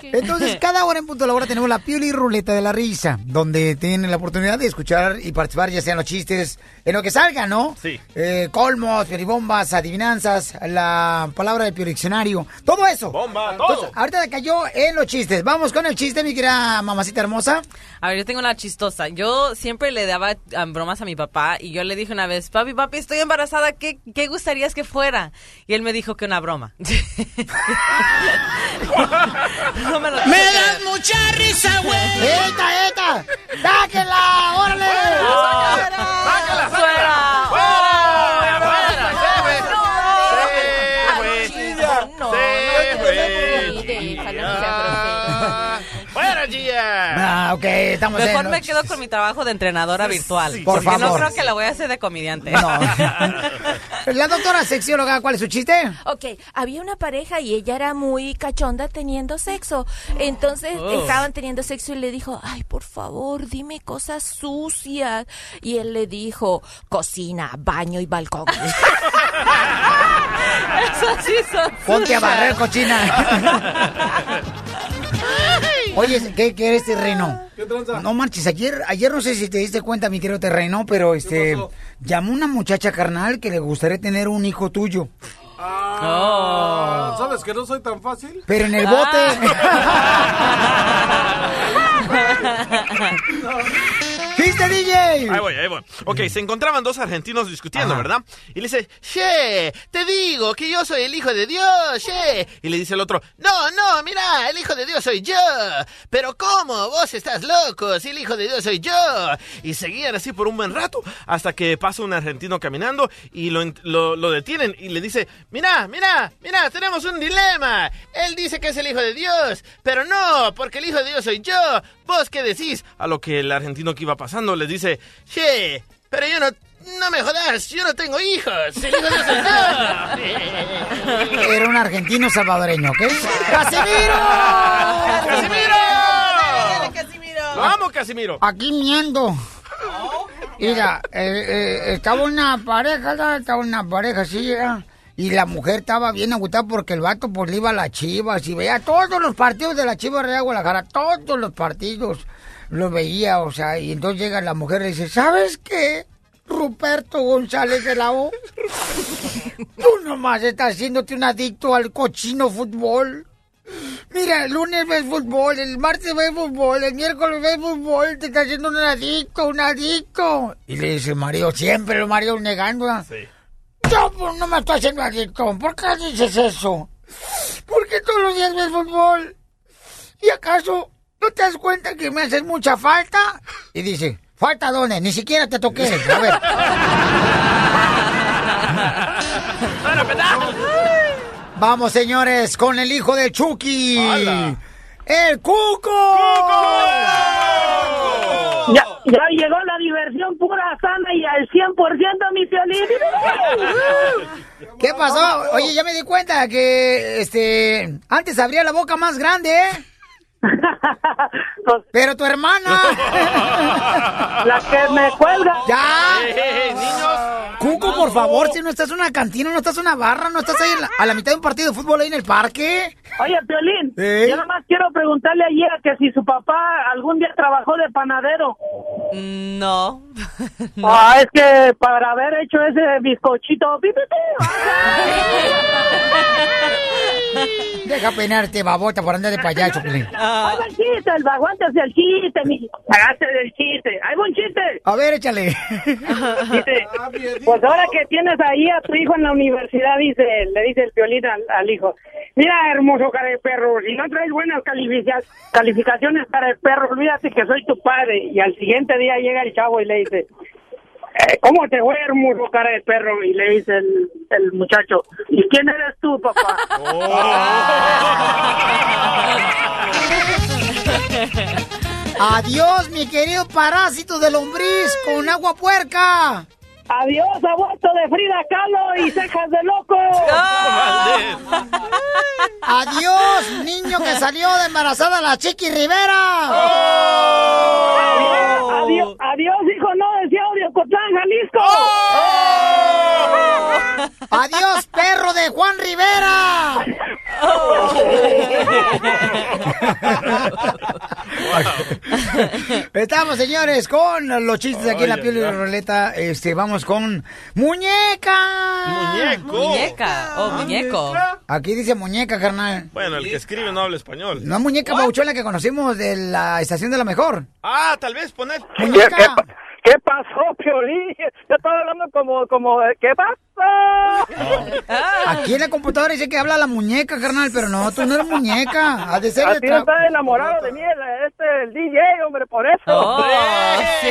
Speaker 1: Entonces, cada hora en punto de la hora tenemos la pioli ruleta de la risa, donde tienen la oportunidad de escuchar y participar, ya sean los chistes, en lo que salga, ¿no?
Speaker 5: Sí.
Speaker 1: Eh, colmos, piolibombas, adivinanzas, la palabra del diccionario, todo eso.
Speaker 5: Bomba, todo.
Speaker 1: Entonces, ahorita cayó en los chistes. Vamos con el chiste, mi querida mamacita hermosa.
Speaker 21: A ver, yo tengo una chistosa. Yo siempre le daba ah, bromas a mi papá y yo le dije una vez, papi, papi, estoy embarazada, ¿qué, qué gustarías que fuera? Y él me dijo que una broma. no me lo
Speaker 7: Me das mucha risa, güey.
Speaker 1: ¡Eta, eta! ¡Sáquenla! ¡Órale!
Speaker 5: ¡Sácala, sácala!
Speaker 1: Ah, ok, estamos
Speaker 21: Mejor
Speaker 1: en
Speaker 21: me quedo con mi trabajo de entrenadora virtual.
Speaker 1: Por
Speaker 21: porque no
Speaker 1: favor.
Speaker 21: creo que la voy a hacer de comediante.
Speaker 1: La doctora sexióloga, ¿cuál es su chiste?
Speaker 22: Ok, había una pareja y ella era muy cachonda teniendo sexo. Entonces
Speaker 7: Oh.
Speaker 22: estaban teniendo sexo y le dijo, ay, por favor, dime cosas sucias. Y él le dijo, cocina, baño y balcón.
Speaker 21: Eso sí son
Speaker 1: Ponte a barrer, cochina. Oye, ¿qué quieres, terreno? No marches, ayer, ayer no sé si te diste cuenta, mi querido terreno, pero este llamó una muchacha carnal que le gustaría tener un hijo tuyo.
Speaker 10: Ah, ¿Sabes que no soy tan fácil?
Speaker 1: Pero en el bote. ¿Viste, DJ?
Speaker 5: Ahí voy, ahí voy. Ok, se encontraban dos argentinos discutiendo, ¿verdad? Y le dice, che, te digo que yo soy el hijo de Dios, che. Y le dice el otro, no, no, mira, el hijo de Dios soy yo. Pero ¿cómo? Vos estás loco, si el hijo de Dios soy yo. Y seguían así por un buen rato, hasta que pasa un argentino caminando y lo, lo, lo detienen y le dice, mira, mira, mira, tenemos un dilema. Él dice que es el hijo de Dios, pero no, porque el hijo de Dios soy yo. ¿Vos qué decís? A lo que el argentino que iba pasando les dice, che, pero yo no, no me jodas, yo no tengo hijos, el hijo soy yo.
Speaker 1: Era un argentino salvadoreño, ¿ok? ¡Casimiro!
Speaker 5: ¡Casimiro! ¡Lo amo, Casimiro!
Speaker 1: Aquí miendo. Mira, eh, eh, estaba una pareja, estaba una pareja así, ¿verdad? Y la mujer estaba bien agüitada porque el vato pues le iba a las chivas y veía todos los partidos de la Chivas Real Guadalajara, todos los partidos los veía, o sea, y entonces llega la mujer y dice, ¿sabes qué? Ruperto González de la O. Tú nomás estás haciéndote un adicto al cochino fútbol. Mira, el lunes ves fútbol, el martes ves fútbol, el miércoles ves fútbol, te estás haciendo un adicto, un adicto. Y le dice Mario, siempre lo Mario negando. ¿ah? Yo pues, no me estoy haciendo adicto. ¿Por qué dices eso? Porque todos los días ves fútbol. ¿Y acaso no te das cuenta que me haces mucha falta? Y dice, ¿falta dónde? Ni siquiera te toqué. A ver. Vamos, señores, con el hijo de Chucky. ¡El Cuco!
Speaker 23: Ya llegó la diversión pura, sana y al 100% mi violín.
Speaker 1: ¿Qué pasó? Oye, ya me di cuenta que este antes abría la boca más grande, ¿eh? Pero tu hermana.
Speaker 23: La que me cuelga.
Speaker 1: ¡Ya!
Speaker 5: Eh, niños.
Speaker 1: Cuco, por favor, si no estás en una cantina, no estás en una barra, no estás ahí la- a la mitad de un partido de fútbol ahí en el parque.
Speaker 23: Oye, Piolín,
Speaker 1: ¿Eh?
Speaker 23: yo nomás quiero preguntarle ayer que si su papá algún día trabajó de panadero.
Speaker 21: No.
Speaker 23: Ah, es que para haber hecho ese bizcochito,
Speaker 1: Deja peinarte, babota, por andar de payaso, Pelín.
Speaker 23: Ahí va el chiste, el aguántese el chiste, mi. Hágase del chiste. Ahí va un chiste.
Speaker 1: A ver, échale.
Speaker 23: Dice, pues ahora que tienes ahí a tu hijo en la universidad, dice, le dice el violín al, al hijo, mira, hermoso cara de perro, si no traes buenas califica- calificaciones cara de perro, olvídate que soy tu padre. Y al siguiente día llega el chavo y le dice, "Eh, ¿cómo te fue, hermoso cara de perro? Y le dice el, el muchacho, ¿y quién eres tú, papá?
Speaker 1: Adiós, mi querido parásito de lombriz con agua puerca.
Speaker 23: Adiós, aborto de Frida Kahlo y cejas de loco.
Speaker 1: Adiós, niño que salió de embarazada la Chiqui Rivera.
Speaker 23: Adiós, adiós, hijo, no decía Audio Cotlán, Jalisco.
Speaker 1: Adiós, perro de Juan Rivera. Estamos, señores, con los chistes aquí en la piel de la roleta. Este, vamos con muñeca.
Speaker 5: Muñeco.
Speaker 21: Muñeca. Oh, muñeco.
Speaker 1: Aquí dice muñeca, carnal.
Speaker 5: Bueno, el que escribe no habla español.
Speaker 1: No muñeca bauchona que conocimos de la estación de la mejor.
Speaker 5: Ah, tal vez poner.
Speaker 1: Muñeca.
Speaker 23: ¿Qué pasó, Piolín? Yo estaba hablando como, como, ¿qué pasó?
Speaker 1: Aquí en la computadora dice que habla la muñeca, carnal, pero no, tú no eres muñeca. Ha de ser
Speaker 23: A
Speaker 1: de
Speaker 23: ti no
Speaker 1: tra-
Speaker 23: está enamorado de mí, el, este, el DJ, hombre, por eso.
Speaker 21: Oh, sí.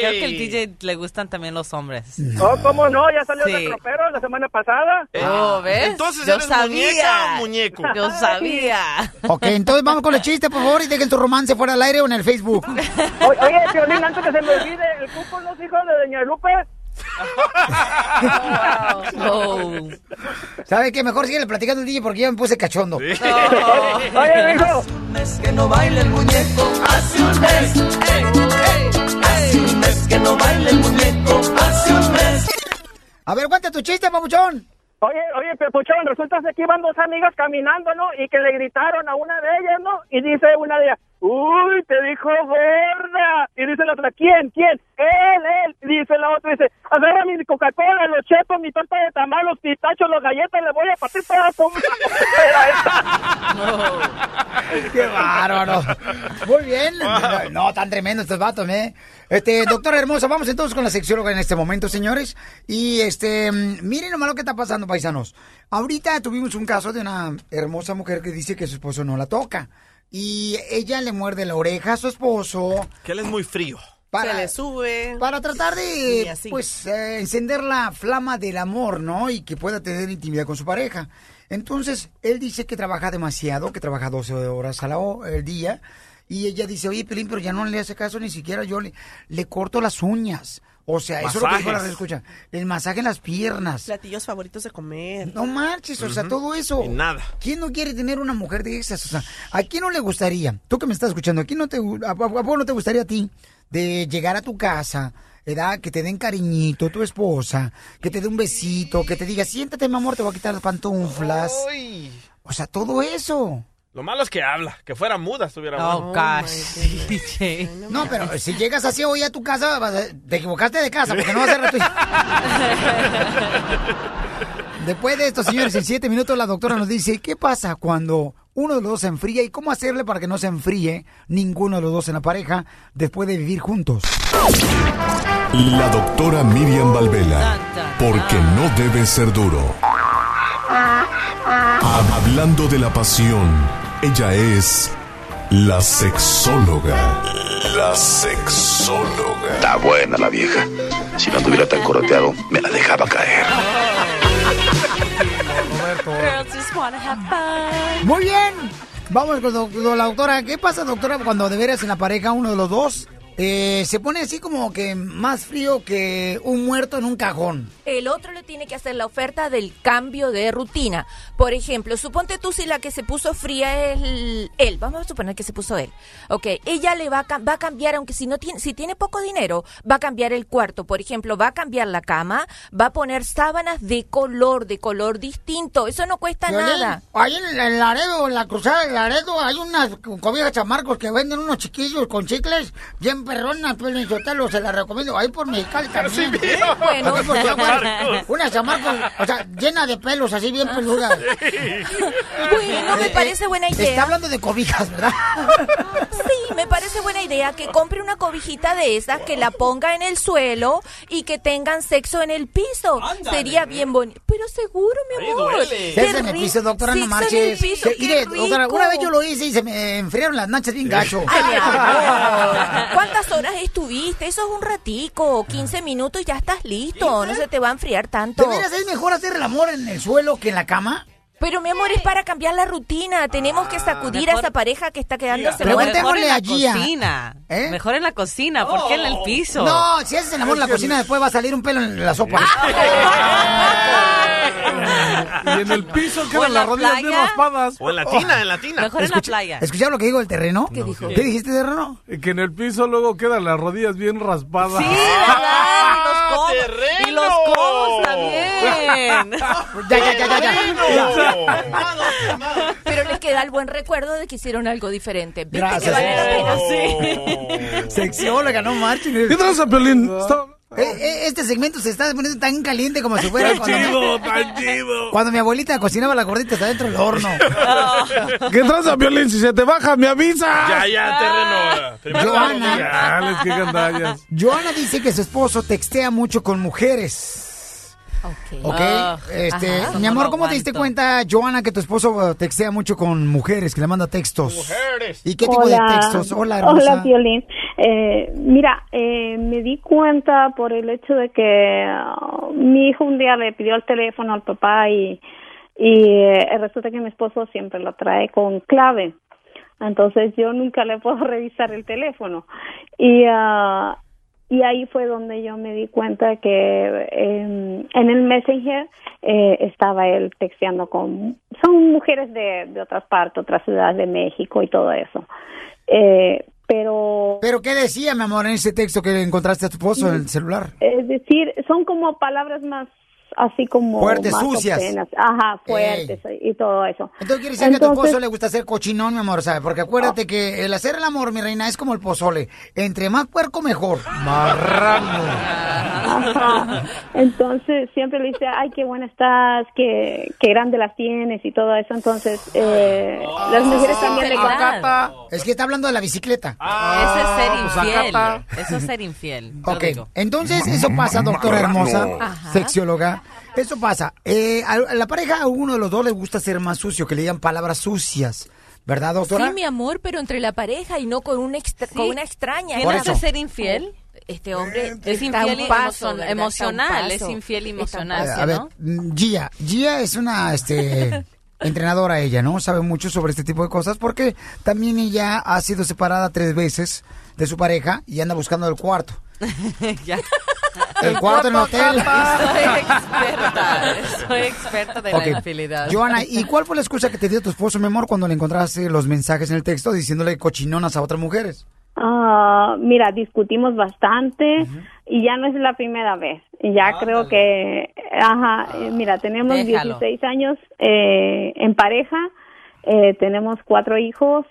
Speaker 21: Creo que el DJ le gustan también los hombres.
Speaker 23: Oh, ¿cómo no? Ya salió
Speaker 21: Sí.
Speaker 23: de tropero la semana pasada.
Speaker 21: Oh, ¿ves?
Speaker 5: Entonces,
Speaker 21: Yo
Speaker 5: ¿eres
Speaker 21: sabía.
Speaker 5: muñeca o muñeco?
Speaker 21: Yo sabía.
Speaker 1: Ok, entonces vamos con el chiste, por favor, y dejen tu romance fuera del aire o en el Facebook.
Speaker 23: Oye, Piolín, antes que se me olvide, ¿el cuco no es hijo de Doña Lupe?
Speaker 1: ¿Sabe qué? Mejor sigue platicando el DJ porque ya me puse cachondo.
Speaker 23: Oye, mijo.
Speaker 7: que no baila el muñeco hace un mes. Ey, ey, hace un mes que no baila el muñeco hace un mes.
Speaker 1: A ver, cuenta tu chiste, papuchón.
Speaker 23: Oye, oye, Pepuchón, resulta que iban dos amigas caminando, ¿no? Y que le gritaron a una de ellas, ¿no? Y dice una de ellas, uy, te dijo gorda. Y dice la otra, ¿quién? ¿Quién? Él, él. Y dice la otra, dice, agarra mi Coca-Cola, los chetos, mi torta de tamal, los pistachos, los galletas, le voy a partir pedazo.
Speaker 1: ¡Qué bárbaro! Muy bien. No, tan tremendo estos vatos, ¿eh? Este, doctora hermosa, vamos entonces con la sexóloga en este momento, señores. Y este, miren nomás lo que está pasando, paisanos. Ahorita tuvimos un caso de una hermosa mujer que dice que su esposo no la toca. Y ella le muerde la oreja a su esposo.
Speaker 5: Que él es muy frío.
Speaker 1: Para,
Speaker 3: Se le sube.
Speaker 1: Para tratar de,
Speaker 3: así.
Speaker 1: pues, eh, encender la flama del amor, ¿no? Y que pueda tener intimidad con su pareja. Entonces, él dice que trabaja demasiado, que trabaja 12 horas al día. Y ella dice, oye, Pelín, pero ya no le hace caso ni siquiera yo le, le corto las uñas. O sea, eso es lo que dijo la escucha. El masaje en las piernas.
Speaker 3: Platillos favoritos de comer.
Speaker 1: No marches, o sea, todo eso.
Speaker 5: Y nada.
Speaker 1: ¿Quién no quiere tener una mujer de esas? O sea, ¿a quién no le gustaría? Tú que me estás escuchando, ¿a quién no te, gu- a, a- a poco no te gustaría a ti de llegar a tu casa, ¿verdad? Que te den cariñito tu esposa, que te dé un besito, que te diga, siéntate, mi amor, te voy a quitar las pantuflas. O sea, todo eso.
Speaker 5: Lo malo es que habla. Que fuera muda estuviera
Speaker 21: Oh,
Speaker 5: bueno.
Speaker 21: gosh. DJ.
Speaker 1: No, pero si llegas así hoy a tu casa, vas a- te equivocaste de casa, porque no va a ser tu... Después de esto, señores, en siete minutos la doctora nos dice qué pasa cuando uno de los dos se enfría y cómo hacerle para que no se enfríe ninguno de los dos en la pareja después de vivir juntos.
Speaker 11: La doctora Miriam Valvela, porque no debe ser duro. Hablando de la pasión, ella es la sexóloga. La sexóloga.
Speaker 4: Está buena la vieja. Si no estuviera tan coroteado, me la dejaba caer.
Speaker 1: Muy bien. Vamos con la doctora. ¿Qué pasa, doctora, cuando de veras en la pareja uno de los dos eh, se pone así como que más frío que un muerto en un cajón.
Speaker 22: El otro le tiene que hacer la oferta del cambio de rutina. Por ejemplo, suponte tú si la que se puso fría es él. Vamos a suponer que se puso él. Ok, ella le va a, va a cambiar, aunque si no tiene, si tiene poco dinero, va a cambiar el cuarto. Por ejemplo, va a cambiar la cama, va a poner sábanas de color, de color distinto. Eso no cuesta nada.
Speaker 1: Ahí en el Laredo, en la cruzada del Laredo, hay unas cobijas chamarcos que venden unos chiquillos con chicles bien perronas, pero en Sotelo se las recomiendo. Ahí por Mexicali también.
Speaker 22: mira. Bueno.
Speaker 1: Aquí por. Unas chamarcos, o sea, llenas de pelos, así bien peludas.
Speaker 22: Bueno, me
Speaker 1: Eh,
Speaker 22: parece buena idea.
Speaker 1: Está hablando de cobijas, ¿verdad?
Speaker 22: Sí, me parece buena idea que compre una cobijita de esas, que la ponga en el suelo y que tengan sexo en el piso. Sería bien bonito. Pero seguro, mi amor.
Speaker 1: Sexo en el piso, doctora, no marches. mire, doctora, una vez yo lo hice y se me enfriaron las nachas bien gacho.
Speaker 22: Ay. ¿Cuántas horas estuviste? Eso es un ratico, 15 minutos y ya estás listo. No se te va a enfriar tanto.
Speaker 1: ¿De veras es mejor hacer el amor en el suelo que en la cama?
Speaker 22: Pero mi amor, es para cambiar la rutina. Tenemos que sacudir a
Speaker 21: mejor-
Speaker 22: esa pareja que está quedándose
Speaker 21: Mejor
Speaker 1: Preguntémosle
Speaker 21: en la
Speaker 1: a Gia.
Speaker 21: cocina.
Speaker 1: ¿Eh?
Speaker 21: Mejor en la cocina, ¿por qué en el piso?
Speaker 1: No, si haces el amor en la cocina, después va a salir un pelo en la sopa.
Speaker 10: Y en el piso quedan las rodillas bien raspadas.
Speaker 5: O en la tina, en la tina.
Speaker 21: Mejor en la playa.
Speaker 1: ¿Escucharon lo que dijo el terreno? ¿Qué
Speaker 22: dijo?
Speaker 1: ¿Qué dijiste, terreno?
Speaker 10: Que en el piso luego quedan las rodillas bien raspadas.
Speaker 21: Sí, ¿verdad? Y los codos. Y los codos
Speaker 1: Ya, ya, ya, ya, ya.
Speaker 22: Pero les queda el buen recuerdo de que hicieron algo diferente. ¿Viste
Speaker 1: Gracias.
Speaker 22: que vale la pena?
Speaker 21: Sí.
Speaker 1: Sexióloga, no marchen.
Speaker 10: ¿Qué tranza,
Speaker 1: eh, Este segmento se está poniendo tan caliente como si fuera
Speaker 10: Tan
Speaker 1: cuando,
Speaker 10: chido, tan chido.
Speaker 1: cuando mi abuelita cocinaba la gordita está dentro del horno.
Speaker 10: ¿Qué tranza, Piolín? Si se te baja, me avisa.
Speaker 5: Ya, ya, terreno. Primero
Speaker 1: Joana. Joana dice que su esposo textea mucho con mujeres. Ok,
Speaker 21: Ah,
Speaker 1: este,
Speaker 21: ajá.
Speaker 1: mi amor, ¿cómo te diste cuenta, Joana, que tu esposo uh, textea mucho con mujeres, que le manda textos?
Speaker 5: Mujeres.
Speaker 1: ¿Y qué tipo de textos? Hola, hermosa.
Speaker 15: Hola, Violín. Eh, mira, eh, me di cuenta por el hecho de que ah, mi hijo un día le pidió el teléfono al papá y, y eh, resulta que mi esposo siempre lo trae con clave. Entonces yo nunca le puedo revisar el teléfono. Y, ah, y ahí fue donde yo me di cuenta que eh, en el Messenger eh, estaba él texteando con... Son mujeres de, de otras partes, otras ciudades de México y todo eso. Eh, pero
Speaker 1: ¿Pero qué decía, mi amor, en ese texto que encontraste a tu esposo en el celular?
Speaker 15: es decir, son como palabras más así como
Speaker 1: Fuertes,
Speaker 15: más
Speaker 1: sucias.
Speaker 15: obscenas. Ajá, fuertes y todo eso.
Speaker 1: Entonces quiere decir que a tu esposo le gusta hacer cochinón, mi amor, ¿sabes? Porque acuérdate que el hacer el amor, mi reina, es como el pozole. Entre más puerco, mejor. Marrano.
Speaker 15: Ajá. Entonces siempre le dice, ay, qué buena estás, qué, qué grande las tienes y todo eso. Entonces eh, las mujeres también le
Speaker 21: Sinceridad.
Speaker 1: Es que está hablando de la bicicleta.
Speaker 21: Ese es ser infiel. Eso es ser infiel.
Speaker 1: Ok,
Speaker 21: digo.
Speaker 1: entonces eso pasa, doctora hermosa,
Speaker 22: Ajá.
Speaker 1: sexióloga. Eso pasa. Eh, a la pareja, a uno de los dos les gusta ser más sucio, que le digan palabras sucias. ¿Verdad, doctora?
Speaker 22: Sí, mi amor, pero entre la pareja y no con, un extra- con una extraña.
Speaker 21: ¿Quién
Speaker 1: Por
Speaker 21: hace
Speaker 1: eso.
Speaker 21: ser infiel?
Speaker 22: Este hombre
Speaker 21: Es
Speaker 22: está a
Speaker 21: infiel
Speaker 22: paso,
Speaker 21: emocional, es infiel emocional.
Speaker 1: Eh,
Speaker 21: ¿sí,
Speaker 1: a ver,
Speaker 21: no?
Speaker 1: mm, Gia. Gia es una este, entrenadora ella, ¿no? Sabe mucho sobre este tipo de cosas porque también ella ha sido separada tres veces de su pareja y anda buscando el cuarto.
Speaker 21: Ya.
Speaker 1: El cuarto en el hotel.
Speaker 21: Soy experta. Soy experta de
Speaker 1: Ok.
Speaker 21: la infidelidad.
Speaker 1: Joana, ¿y cuál fue la excusa que te dio tu esposo, mi amor, cuando le encontraste los mensajes en el texto diciéndole cochinonas a otras mujeres?
Speaker 15: Ah, mira, discutimos bastante y ya no es la primera vez. Ya creo que, ajá, eh, mira, tenemos
Speaker 21: Déjalo.
Speaker 15: 16 años eh, en pareja, eh, tenemos cuatro hijos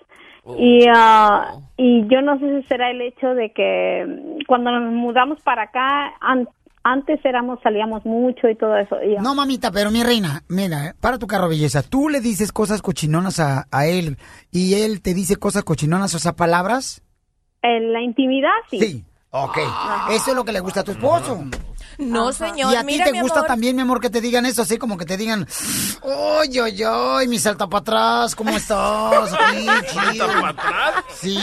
Speaker 15: y, ah, y yo no sé si será el hecho de que mm, cuando nos mudamos para acá, an- antes éramos, salíamos mucho y todo eso. Y,
Speaker 1: No, mamita, pero mi reina, mira, eh, para tu carro, belleza. Tú le dices cosas cochinonas a, a él y él te dice cosas cochinonas, o sea, palabras.
Speaker 15: En la intimidad, sí.
Speaker 1: Sí. Ok. Eso es lo que le gusta a tu esposo.
Speaker 22: No, señor,
Speaker 1: y a ti
Speaker 22: mira,
Speaker 1: te
Speaker 22: mi
Speaker 1: gusta
Speaker 22: amor.
Speaker 1: también, mi amor, que te digan eso, así como que te digan, ¡Oy, oy, oy! Mi salta para atrás, ¿cómo estás?
Speaker 5: ¿Salta para atrás?
Speaker 1: Sí,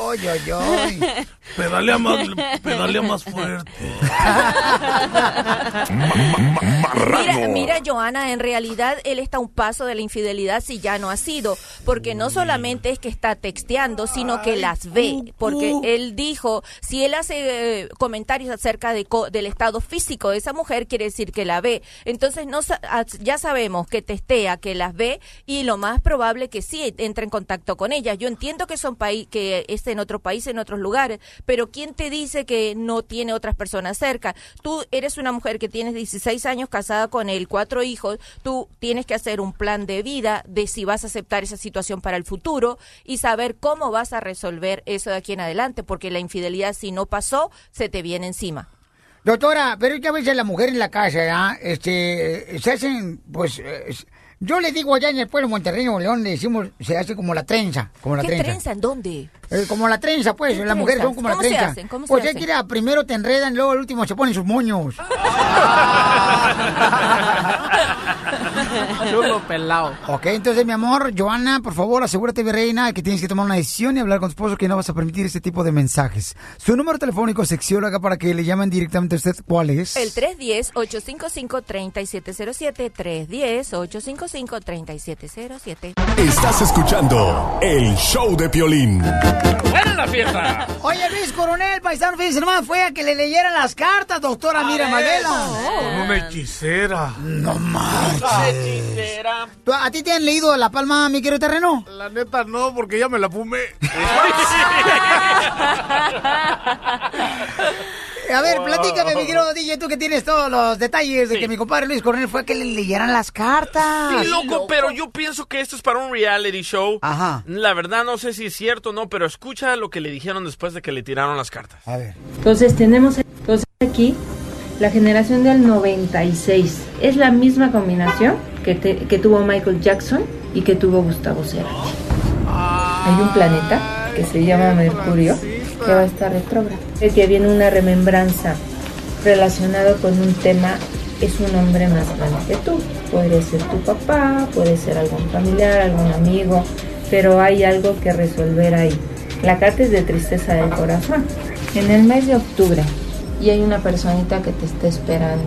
Speaker 1: ¡oy, oy, oy!
Speaker 10: Pedalea más, pedalea más fuerte.
Speaker 22: Mira, mira, Joana, en realidad él está a un paso de la infidelidad si ya no ha sido, porque no solamente es que está texteando, sino que las ve, porque él dijo, si él hace eh, comentarios acerca de co- del estado físico de esa mujer, quiere decir que la ve. Entonces no ah, ya sabemos que testea, que las ve y lo más probable que sí entre en contacto con ellas. Yo entiendo que son país que es en otro país, en otros lugares, pero ¿quién te dice que no tiene otras personas cerca? Tú eres una mujer que tienes 16 años casada con él, cuatro hijos, tú tienes que hacer un plan de vida de si vas a aceptar esa situación para el futuro y saber cómo vas a resolver eso de aquí en adelante, porque la infidelidad si no pasó, se te viene encima.
Speaker 1: Doctora, pero es que a veces la mujer en la casa, ¿ya? este, se hacen, pues, eh, yo le digo allá en el pueblo Monterrey, León, le decimos, se hace como la trenza, como la
Speaker 22: ¿Qué
Speaker 1: trenza.
Speaker 22: trenza? ¿En dónde?
Speaker 1: Eh, como la trenza, pues,
Speaker 22: ¿Qué
Speaker 1: las mujeres son como la
Speaker 22: ¿Cómo se
Speaker 1: trenza.
Speaker 22: hacen? ¿Cómo se
Speaker 1: pues es
Speaker 22: hacen?
Speaker 1: mira, primero te enredan, luego al último se ponen sus moños.
Speaker 24: Chulo pelado.
Speaker 1: Ok, entonces, mi amor, Joana, por favor, asegúrate, mi reina, que tienes que tomar una decisión y hablar con tu esposo que no vas a permitir este tipo de mensajes. Su número telefónico, sexióloga, para que le llamen directamente a usted, ¿cuál es?
Speaker 22: El 310-855-3707, 310-855-3707.
Speaker 11: Estás escuchando el show de Piolín.
Speaker 5: ¡Buena la fiesta!
Speaker 1: Oye, Luis Coronel, paisano, fíjense nomás, fue a que le leyeran las cartas, doctora Mira Madela.
Speaker 10: Con una hechicera.
Speaker 1: No marches. ¿Tú- ¿A ti te han leído la palma, mi querido terreno?
Speaker 10: La neta no, porque ya me la fumé.
Speaker 1: A ver, platícame, mi querido DJ, tú que tienes todos los detalles de que mi compadre Luis Coronel fue a que le leyeran las cartas.
Speaker 5: Sí, loco, pero yo pienso que esto es para un reality show.
Speaker 1: Ajá.
Speaker 5: La verdad no sé si es cierto o no, pero escucha lo que le dijeron después de que le tiraron las cartas.
Speaker 1: A ver.
Speaker 25: Entonces tenemos entonces aquí la generación del 96. Es la misma combinación que, te- que tuvo Michael Jackson y que tuvo Gustavo Cerati. Hay un planeta que se llama Mercurio que va a estar retrógrado. Es que viene una remembranza relacionada con un tema, es un hombre más grande que tú. Puede ser tu papá, puede ser algún familiar, algún amigo, pero hay algo que resolver ahí. La carta es de tristeza del corazón. En el mes de octubre, y hay una personita que te está esperando.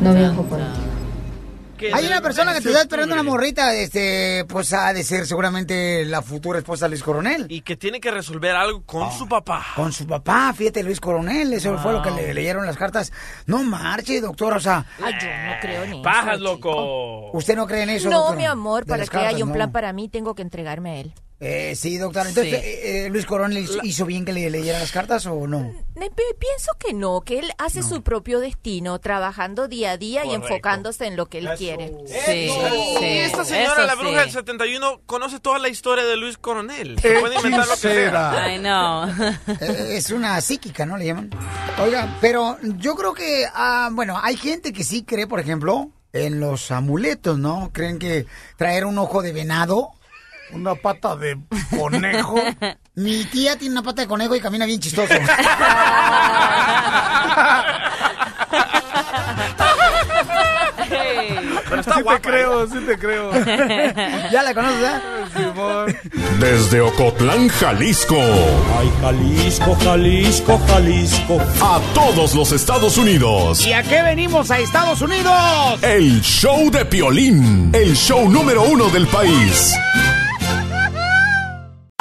Speaker 25: No viajo por ti.
Speaker 1: Hay una persona que te está esperando una morrita, este, pues ha de ser seguramente la futura esposa de Luis Coronel.
Speaker 5: Y que tiene que resolver algo con su papá.
Speaker 1: Con su papá, fíjate, Luis Coronel, eso fue lo que le leyeron las cartas. No marche, doctor, o sea.
Speaker 22: Ay, yo no creo en eso.
Speaker 5: Pajas, loco.
Speaker 1: ¿Usted no cree en eso?
Speaker 22: No, mi amor, para que
Speaker 1: cartas,
Speaker 22: haya un
Speaker 1: no.
Speaker 22: plan para mí, tengo que entregarme a él.
Speaker 1: Eh, sí, doctora. Entonces,
Speaker 22: Sí.
Speaker 1: eh, eh, ¿Luis Coronel hizo- bien que le leyeran las cartas o no?
Speaker 22: Pienso que no, que él hace su propio destino, trabajando día a día y enfocándose en lo que él quiere.
Speaker 21: Sí,
Speaker 5: Y esta señora,
Speaker 21: eso
Speaker 5: la bruja
Speaker 21: sí.
Speaker 5: del 71, conoce toda la historia de Luis Coronel. Se puede inventar lo que sea.
Speaker 21: Ay, no.
Speaker 1: Eh, es una psíquica, ¿no le llaman? Oiga, pero yo creo que, ah, bueno, hay gente que sí cree, por ejemplo, en los amuletos, ¿no? Creen que traer un ojo de venado.
Speaker 10: Una pata de conejo.
Speaker 1: Mi tía tiene una pata de conejo y camina bien chistoso.
Speaker 5: Pero está
Speaker 10: sí
Speaker 5: guapa.
Speaker 10: te creo, sí te creo.
Speaker 1: ¿Ya la conoces, eh?
Speaker 11: Desde Ocotlán, Jalisco.
Speaker 13: Ay, Jalisco, Jalisco, Jalisco.
Speaker 11: A todos los Estados Unidos.
Speaker 1: ¿Y a qué venimos a Estados Unidos?
Speaker 11: El show de Piolín. El show número uno del país.